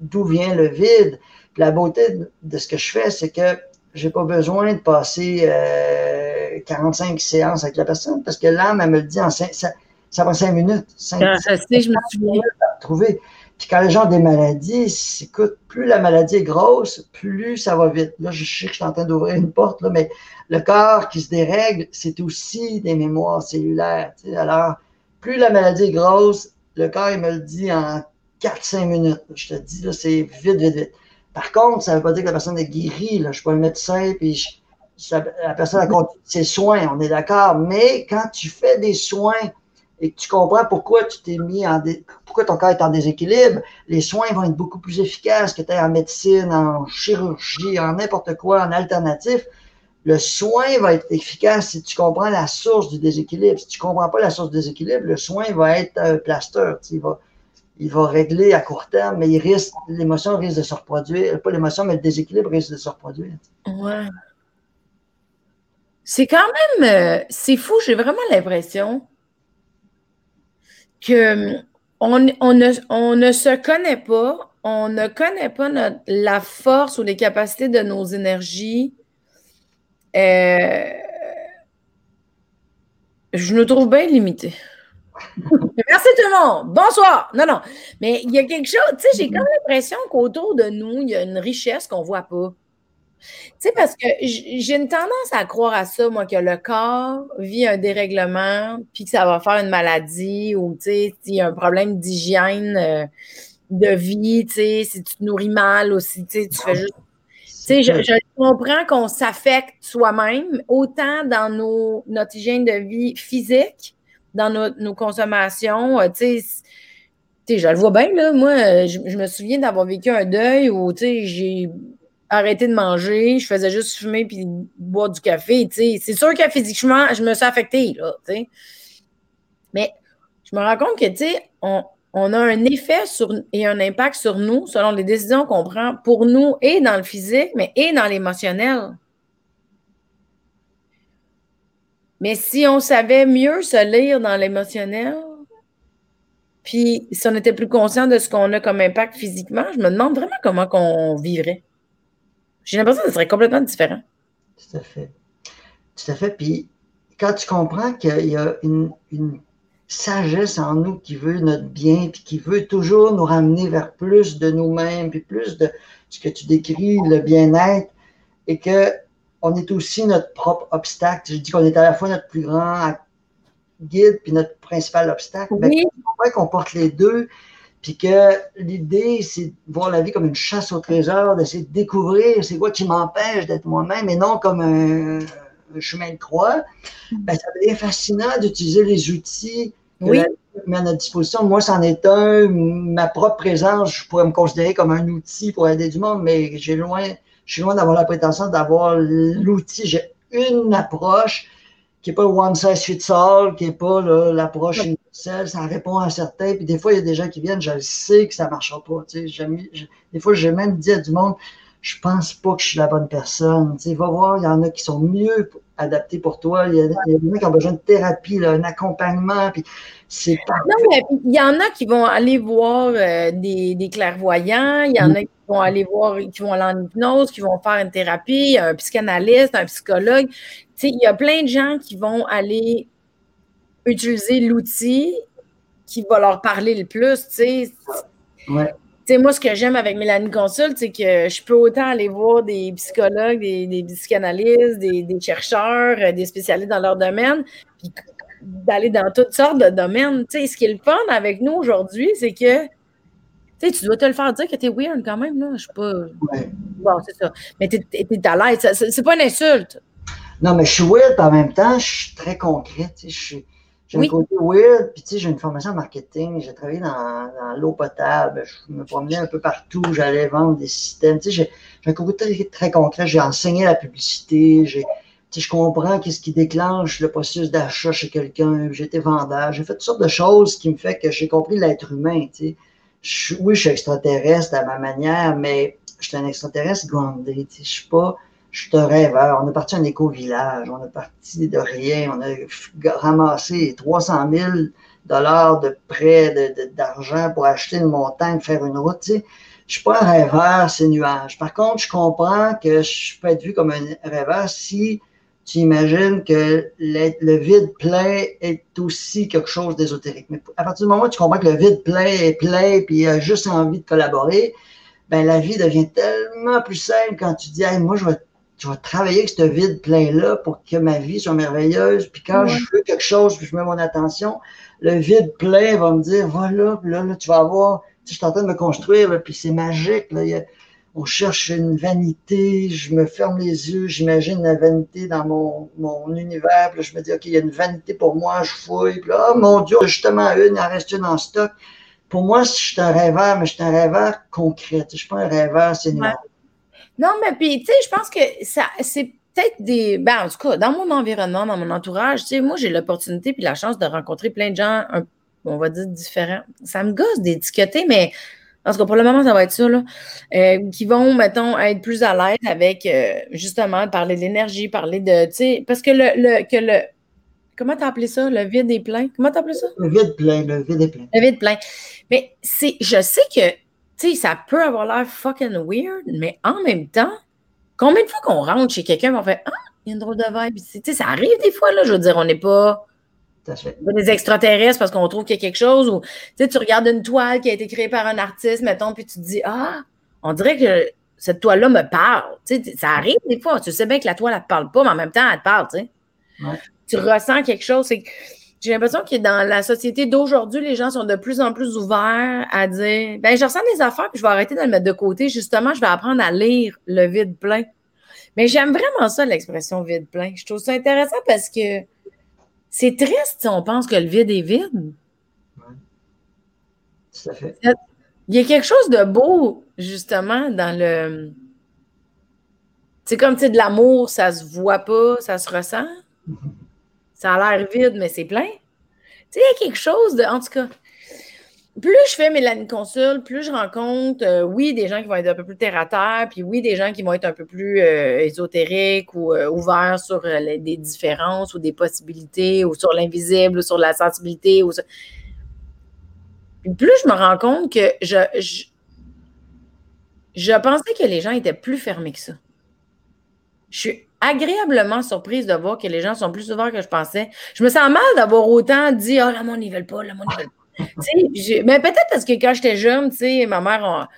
d'où vient le vide, la beauté de ce que je fais, c'est que j'ai pas besoin de passer 45 euh, séances avec la personne parce que l'âme, elle me le dit en 5, ça, ça va 5 minutes. 5, ah, je me souviens. Trouver. Puis quand les gens ont des maladies, écoute, plus la maladie est grosse, plus ça va vite. Là, je sais que je suis en train d'ouvrir une porte, là, mais le corps qui se dérègle, c'est aussi des mémoires cellulaires. Alors, plus la maladie est grosse, le corps, il me le dit en 4-5 minutes. Je te dis, là, c'est vite, vite, vite. Par contre, ça ne veut pas dire que la personne est guérie. Là. Je ne suis pas un médecin, puis la personne a continué ses soins, on est d'accord. Mais quand tu fais des soins et que tu comprends pourquoi tu t'es mis en pourquoi ton corps est en déséquilibre, les soins vont être beaucoup plus efficaces que tu es en médecine, en chirurgie, en n'importe quoi, en alternatif. Le soin va être efficace si tu comprends la source du déséquilibre. Si tu ne comprends pas la source du déséquilibre, le soin va être un plaster. Il va, il va régler à court terme, mais il risque, l'émotion risque de se reproduire. Pas l'émotion, mais le déséquilibre risque de se reproduire. Ouais. C'est quand même, euh, c'est fou, j'ai vraiment l'impression que hum, on, ne, se connaît pas, on ne connaît pas la force ou les capacités de nos énergies. Euh, je me trouve bien limitée. Merci tout le monde. Bonsoir. Non, non. Mais il y a quelque chose, tu sais, j'ai comme l'impression qu'autour de nous, il y a une richesse qu'on ne voit pas. Tu sais, parce que j'ai une tendance à croire à ça, moi, que le corps vit un dérèglement, puis que ça va faire une maladie ou, tu sais, s'il y a un problème d'hygiène euh, de vie, tu sais, si tu te nourris mal aussi, tu sais, tu fais juste. Tu sais, je, comprends qu'on s'affecte soi-même, autant dans nos, notre hygiène de vie physique dans nos, consommations. Euh, je le vois bien, là. Moi, euh, je, me souviens d'avoir vécu un deuil où, j'ai arrêté de manger, je faisais juste fumer puis boire du café. C'est sûr que physiquement, je me suis affectée, là. Mais je me rends compte que, tu sais, on, on, a un effet sur, et un impact sur nous selon les décisions qu'on prend pour nous et dans le physique, mais et dans l'émotionnel. Mais si on savait mieux se lire dans l'émotionnel, puis si on était plus conscient de ce qu'on a comme impact physiquement, je me demande vraiment comment qu'on vivrait. J'ai l'impression que ce serait complètement différent. Tout à fait. Tout à fait. Puis quand tu comprends qu'il y a une, sagesse en nous qui veut notre bien, puis qui veut toujours nous ramener vers plus de nous-mêmes, puis plus de ce que tu décris, le bien-être, et que on est aussi notre propre obstacle. Je dis qu'on est à la fois notre plus grand guide puis notre principal obstacle. Oui. Mais ben, qu'on porte les deux, puis que l'idée, c'est de voir la vie comme une chasse au trésor, d'essayer de découvrir c'est quoi qui m'empêche d'être moi-même, et non comme un, chemin de croix. Ben, ça devient fascinant d'utiliser les outils que oui. met à notre disposition. Moi, c'en est un. Ma propre présence, je pourrais me considérer comme un outil pour aider du monde, mais j'ai loin, je suis loin d'avoir la prétention d'avoir l'outil. J'ai une approche qui n'est pas one size fits all, qui n'est pas l'approche universelle, ça répond à certains. Puis des fois, il y a des gens qui viennent, je sais que ça ne marchera pas. Tu sais, des fois, j'ai même dit à du monde, je pense pas que je suis la bonne personne. Tu sais, va voir, il y en a qui sont mieux adaptés pour toi. Il y, a, des gens qui ont besoin de thérapie, là, un accompagnement. Puis c'est pas. Non, mais il y en a qui vont aller voir euh, des, des, clairvoyants, il y en a qui vont aller voir, qui vont aller en hypnose, qui vont faire une thérapie, un psychanalyste, un psychologue il y a plein de gens qui vont aller utiliser l'outil qui va leur parler le plus, tu sais. Moi, ce que j'aime avec Mélanie Consult, c'est que je peux autant aller voir des psychologues, des, psychanalystes, des, chercheurs, euh, des spécialistes dans leur domaine, puis d'aller dans toutes sortes de domaines. Tu sais, ce qui est le fun avec nous aujourd'hui, c'est que tu dois te le faire dire que tu es weird quand même, là. Je suis pas. Bon, c'est ça. Mais tu es, à l'aise. C'est pas une insulte. Non, mais je suis weird, en même temps, je suis très concret. J'ai un côté weird, puis j'ai une formation en marketing, j'ai travaillé dans, l'eau potable, je me promenais un peu partout, j'allais vendre des systèmes. J'ai un côté très, concret, j'ai enseigné la publicité, j'ai je comprends qu'est-ce qui déclenche le processus d'achat chez quelqu'un, j'étais vendeur, j'ai fait toutes sortes de choses qui me fait que j'ai compris l'être humain. Je, oui, je suis extraterrestre à ma manière, mais je suis un extraterrestre grounded. Je suis pas je suis un rêveur. On est parti un éco-village, on est parti de rien, on a ramassé 300 000 dollars de prêts d'argent pour acheter une montagne, faire une route. Tu sais. Je suis pas un rêveur, c'est nuage. Par contre, je comprends que je peux être vu comme un rêveur si tu imagines que le, vide plein est aussi quelque chose d'ésotérique. Mais à partir du moment où tu comprends que le vide plein est plein, puis il a juste envie de collaborer, ben la vie devient tellement plus simple quand tu dis, moi, je vais je vais travailler avec ce vide plein-là pour que ma vie soit merveilleuse. Puis quand je veux quelque chose, puis je mets mon attention, le vide plein va me dire, voilà, là, là, tu vas avoir, tu sais, je suis en train de me construire, puis c'est magique. Là, on cherche une vanité, je me ferme les yeux, j'imagine la vanité dans mon, mon univers, puis je me dis, OK, il y a une vanité pour moi, je fouille, puis là, oh mon Dieu, justement une, il en reste une en stock. Pour moi, je suis un rêveur, mais je suis un rêveur concret. Je suis pas un rêveur c'est Ouais. Non, mais puis, tu sais, je pense que ça, c'est peut-être des. Ben, en tout cas, dans mon environnement, dans mon entourage, tu sais, moi, j'ai l'opportunité puis la chance de rencontrer plein de gens, on va dire, différents. Ça me gosse d'étiqueter, mais en tout cas, pour le moment, ça va être ça, là. Euh, qui vont, mettons, être plus à l'aise avec, euh, justement, parler de l'énergie, parler de, tu sais, parce que le, le, que le, comment appelé ça? Le vide est plein? Comment appelé ça? Le vide plein, le vide est plein. Le vide plein. Mais c'est, je sais que tu sais, ça peut avoir l'air fucking weird, mais en même temps, combien de fois qu'on rentre chez quelqu'un, on fait Ah, il y a une drôle de vibe. Tu sais, ça arrive des fois, là. Je veux dire, on n'est pas des extraterrestres parce qu'on trouve qu'il y a quelque chose ou tu sais, tu regardes une toile qui a été créée par un artiste, mettons, puis tu te dis Ah, on dirait que cette toile-là me parle. Ça arrive des fois. Tu sais bien que la toile, elle ne te parle pas, mais en même temps, elle te parle, tu ressens quelque chose. C'est j'ai l'impression que dans la société d'aujourd'hui, les gens sont de plus en plus ouverts à dire ben je ressens des affaires puis je vais arrêter de le mettre de côté. Justement, je vais apprendre à lire le vide plein. Mais j'aime vraiment ça, l'expression vide plein. Je trouve ça intéressant parce que c'est triste si on pense que le vide est vide. Oui. Tout à fait. Il y a quelque chose de beau, justement, dans le. C'est comme, tu de l'amour, ça se voit pas, ça se ressent. Mm-hmm. Ça a l'air vide, mais c'est plein. Tu sais, il y a quelque chose de. En tout cas, plus je fais Mélanie Consul, plus je rencontre, euh, oui, des gens qui vont être un peu plus terre à terre, puis oui, des gens qui vont être un peu plus euh, ésotériques ou euh, ouverts sur des différences ou des possibilités ou sur l'invisible ou sur la sensibilité. Plus je me rends compte que je, je, je pensais que les gens étaient plus fermés que ça. Je suis agréablement surprise de voir que les gens sont plus ouverts que je pensais. Je me sens mal d'avoir autant dit Ah, oh, le monde, ils veulent pas, le monde, ils veulent pas. mais peut-être parce que quand j'étais jeune, tu sais, ma mère,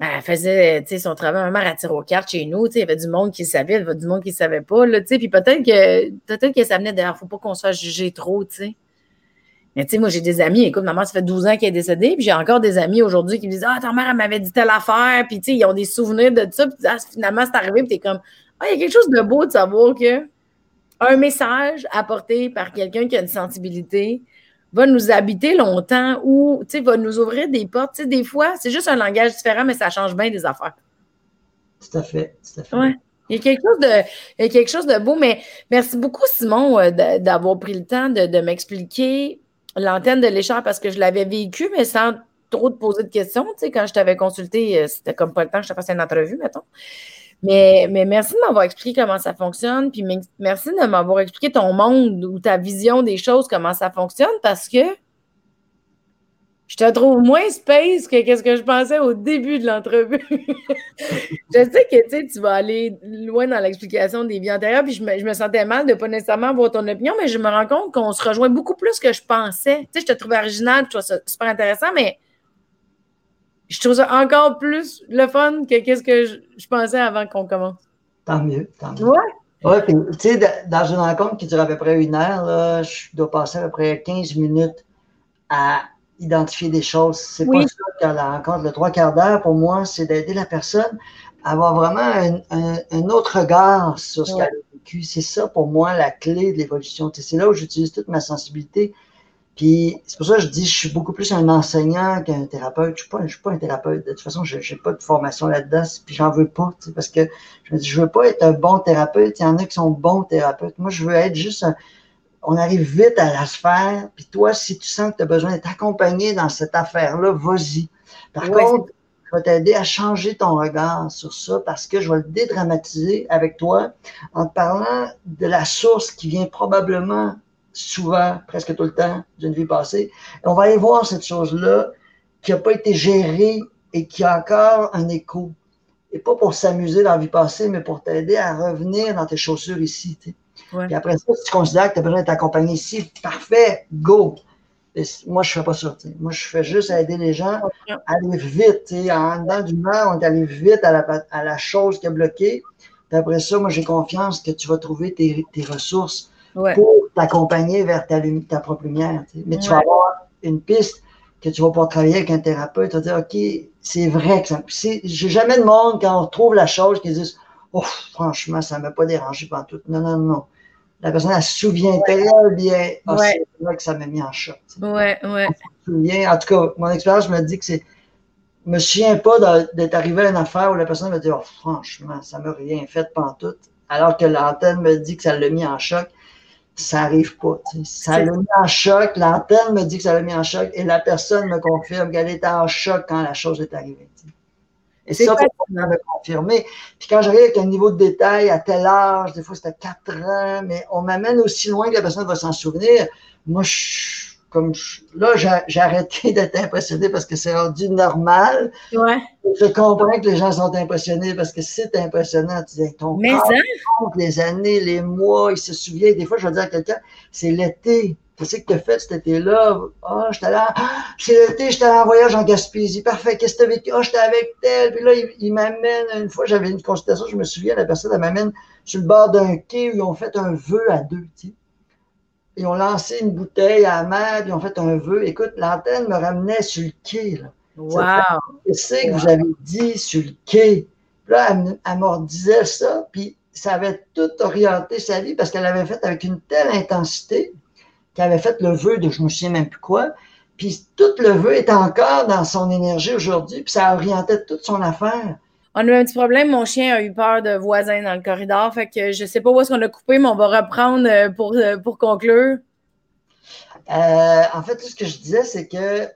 elle faisait son travail. Ma mère, elle tirait aux cartes chez nous. Il y avait du monde qui savait, il y avait du monde qui ne savait pas. Là, puis peut-être que, peut-être que ça venait d'ailleurs, il ne faut pas qu'on fasse juger trop. sais. Mais tu sais, moi, j'ai des amis, écoute, ma mère, ça fait 12 ans qu'elle est décédée, puis j'ai encore des amis aujourd'hui qui me disent Ah, ta mère, elle m'avait dit telle affaire, puis tu sais, ils ont des souvenirs de ça, puis ah, finalement, c'est arrivé, puis t'es comme Ah, il y a quelque chose de beau de savoir que un message apporté par quelqu'un qui a une sensibilité va nous habiter longtemps ou, va nous ouvrir des portes. Des fois, c'est juste un langage différent, mais ça change bien des affaires. Tout à fait, tout à fait. Ouais. Il y a quelque chose de, il y a quelque chose de beau, mais merci beaucoup, Simon, euh, d'avoir pris le temps de, de m'expliquer l'antenne de l'écharpe parce que je l'avais vécu, mais sans trop te poser de questions. Tu sais, quand je t'avais consulté, euh, c'était comme pas le temps que je te fasse une entrevue, mettons. Mais, mais merci de m'avoir expliqué comment ça fonctionne, puis merci de m'avoir expliqué ton monde ou ta vision des choses, comment ça fonctionne, parce que je te trouve moins space que qu'est-ce que je pensais au début de l'entrevue. je sais que tu vas aller loin dans l'explication des vies antérieures, puis je me, sentais mal de ne pas nécessairement avoir ton opinion, mais je me rends compte qu'on se rejoint beaucoup plus que je pensais. Tu sais, je te trouve original, je trouve ça super intéressant, mais je trouve ça encore plus le fun que qu'est-ce que je, pensais avant qu'on commence. Tant mieux, tant mieux. Ouais. Oui, puis tu sais, dans une rencontre qui dure à peu près une heure, là, je dois passer à peu près 15 minutes à identifier des choses. C'est pas ça que la rencontre, le trois quarts d'heure, pour moi, c'est d'aider la personne à avoir vraiment un, autre regard sur ce qu'elle a vécu. C'est ça, pour moi, la clé de l'évolution. C'est là où j'utilise toute ma sensibilité. Puis c'est pour ça que je dis je suis beaucoup plus un enseignant qu'un thérapeute. Je ne suis, pas un thérapeute. De toute façon, je n'ai pas de formation là-dedans, puis j'en veux pas. Parce que je me dis, je veux pas être un bon thérapeute. Il y en a qui sont bons thérapeutes. Moi, je veux être juste un, on arrive vite à la sphère. Puis toi, si tu sens que tu as besoin d'être accompagné dans cette affaire-là, vas-y. Par contre, je vais t'aider à changer ton regard sur ça parce que je vais le dédramatiser avec toi en te parlant de la source qui vient probablement souvent, presque tout le temps d'une vie passée. Et on va aller voir cette chose-là qui n'a pas été gérée et qui a encore un écho. Et pas pour s'amuser dans la vie passée, mais pour t'aider à revenir dans tes chaussures ici. Et après ça, si tu considères que tu as besoin d'être accompagné ici, parfait, go. moi, je ne fais pas ça. Moi, je fais juste aider les gens à aller vite. En dedans du on est allé vite à la, à la chose qui a bloqué. Puis après ça, moi, j'ai confiance que tu vas trouver tes, tes ressources pour t'accompagner vers ta, ta, propre lumière. Mais tu vas avoir une piste que tu vas pouvoir travailler avec un thérapeute. Tu vas dire, OK, c'est vrai que ça. J'ai jamais de monde, quand on retrouve la chose, qui disent, oh, franchement, ça ne m'a pas dérangé pendant tout. Non, non, non la personne, elle se souvient très bien. Ah, c'est vrai que ça m'a mis en choc. Ouais, ouais. en tout cas, mon expérience me dit que c'est. Je me souviens pas d'être arrivé à une affaire où la personne me dit oh, franchement, ça m'a rien fait tout. Alors que l'antenne me dit que ça l'a mis en choc. Ça n'arrive pas. Ça l'a mis en choc. L'antenne me dit que ça l'a mis en choc et la personne me confirme qu'elle était en choc quand la chose est arrivée. Et ça, pour me confirmer. Puis quand j'arrive avec un niveau de détail à tel âge, des fois c'était 4 ans, mais on m'amène aussi loin que la personne va s'en souvenir. Moi, je, comme là, j'ai arrêté d'être impressionné parce que c'est rendu normal. Ouais. Je comprends que les gens sont impressionnés parce que c'est impressionnant. Tu dis, ton mais corps, les années, les mois, il se souvient. Des fois, je vais dire à quelqu'un, c'est l'été. Qu'est-ce que tu as fait cet été-là? Ah, oh, j'étais là. c'est l'été, j'étais en voyage en Gaspésie. Parfait. Qu'est-ce que tu as vécu? Ah, oh, j'étais avec tel. Puis là, il, m'amène. Une fois, j'avais une consultation, je me souviens, la personne, elle m'amène sur le bord d'un quai où ils ont fait un vœu à deux. Tu sais. Ils ont lancé une bouteille à la mer, ils ont fait un vœu. Écoute, l'antenne me ramenait sur le quai. Là. Wow! Qu'est-ce que vous avez dit sur le quai? Puis là, elle, elle me disait ça, puis ça avait tout orienté sa vie parce qu'elle avait fait avec une telle intensité qui avait fait le vœu de je ne me souviens même plus quoi. Puis tout le vœu est encore dans son énergie aujourd'hui, puis ça orientait toute son affaire. On a eu un petit problème, mon chien a eu peur de voisins dans le corridor, fait que je ne sais pas où est-ce qu'on a coupé, mais on va reprendre euh, pour, euh, pour conclure. Euh, en fait, tout ce que je disais, c'est que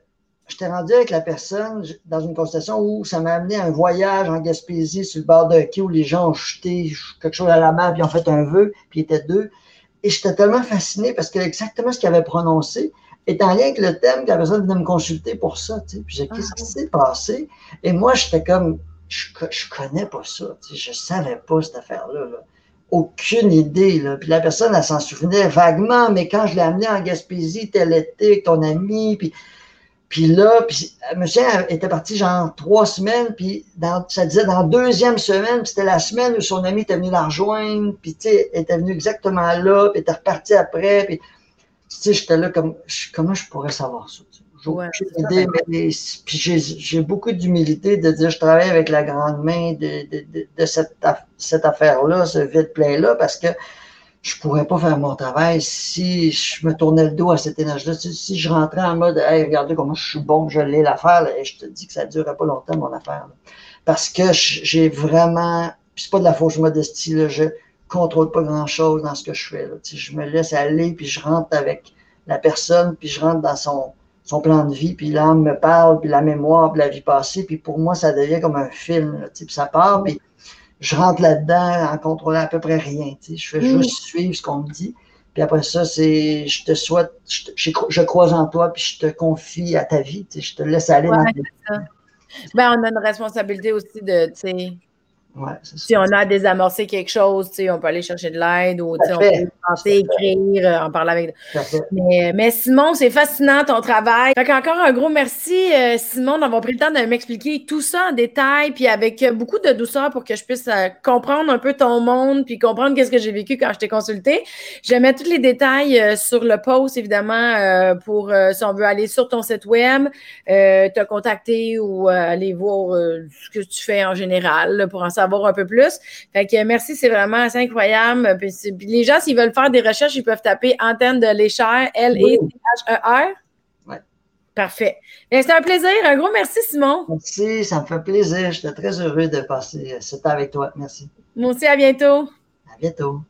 j'étais rendu avec la personne dans une consultation où ça m'a amené à un voyage en Gaspésie sur le bord d'un quai où les gens ont jeté quelque chose à la mer, puis ont fait un vœu, puis ils étaient deux. Et j'étais tellement fasciné parce que exactement ce qu'il avait prononcé est en lien avec le thème que la personne venait me consulter pour ça. Tu sais. Puis j'ai qu'est-ce qui ah. s'est passé? Et moi, j'étais comme, je, je connais pas ça. Je savais pas cette affaire-là. aucune idée. Là. Puis la personne, elle s'en souvenait vaguement, mais quand je l'ai amené en Gaspésie, tel été, ton ami, puis, puis là, puis, monsieur était parti genre trois semaines, puis ça disait dans deuxième semaine, puis c'était la semaine où son ami était venu la rejoindre, puis tu sais, était venu exactement là, puis était reparti après, puis tu sais, j'étais là comme, comment je pourrais savoir ça? J'ai beaucoup d'humilité de dire je travaille avec la grande main de, de, de, cette, cette affaire-là, ce vide-plein-là, parce que je pourrais pas faire mon travail si je me tournais le dos à cette énergie-là. Si, je rentrais en mode Hey, regardez comment je suis bon, je l'ai l'affaire, et je te dis que ça ne durerait pas longtemps, mon affaire. Parce que j'ai vraiment. Puis c'est pas de la fausse modestie, là, je contrôle pas grand-chose dans ce que je fais. Là. Je me laisse aller, puis je rentre avec la personne, puis je rentre dans son son plan de vie, puis l'âme me parle, puis la mémoire, puis la vie passée, puis pour moi, ça devient comme un film, là, puis ça part, puis je rentre là-dedans en contrôlant à peu près rien, je fais mm. juste suivre ce qu'on me dit, puis après ça, c'est, je te souhaite, je, je, croise en toi, puis je te confie à ta vie, je te laisse aller dans ta vie. Ben, on a une responsabilité aussi de, si on a désamorcé quelque chose, on peut aller chercher de l'aide ou on peut penser, écrire, euh, en parler avec. Mais, mais, Simon, c'est fascinant ton travail. Fait encore un gros merci, euh, Simon, d'avoir pris le temps de m'expliquer tout ça en détail, puis avec beaucoup de douceur pour que je puisse euh, comprendre un peu ton monde, puis comprendre qu'est-ce que j'ai vécu quand je t'ai consulté. Je mets tous les détails sur le post, évidemment, pour si on veut aller sur ton site web, te contacter ou aller voir ce que tu fais en général pour en savoir savoir un peu plus. Fait que merci, c'est vraiment assez incroyable. Puis, les gens, s'ils veulent faire des recherches, ils peuvent taper Antenne de l'échelle, L-E-T-H-E-R. Oui. Parfait. C'est un plaisir. Un gros merci, Simon. Merci, ça me fait plaisir. J'étais très heureux de passer ce temps avec toi. Merci. Moi aussi, à bientôt. À bientôt.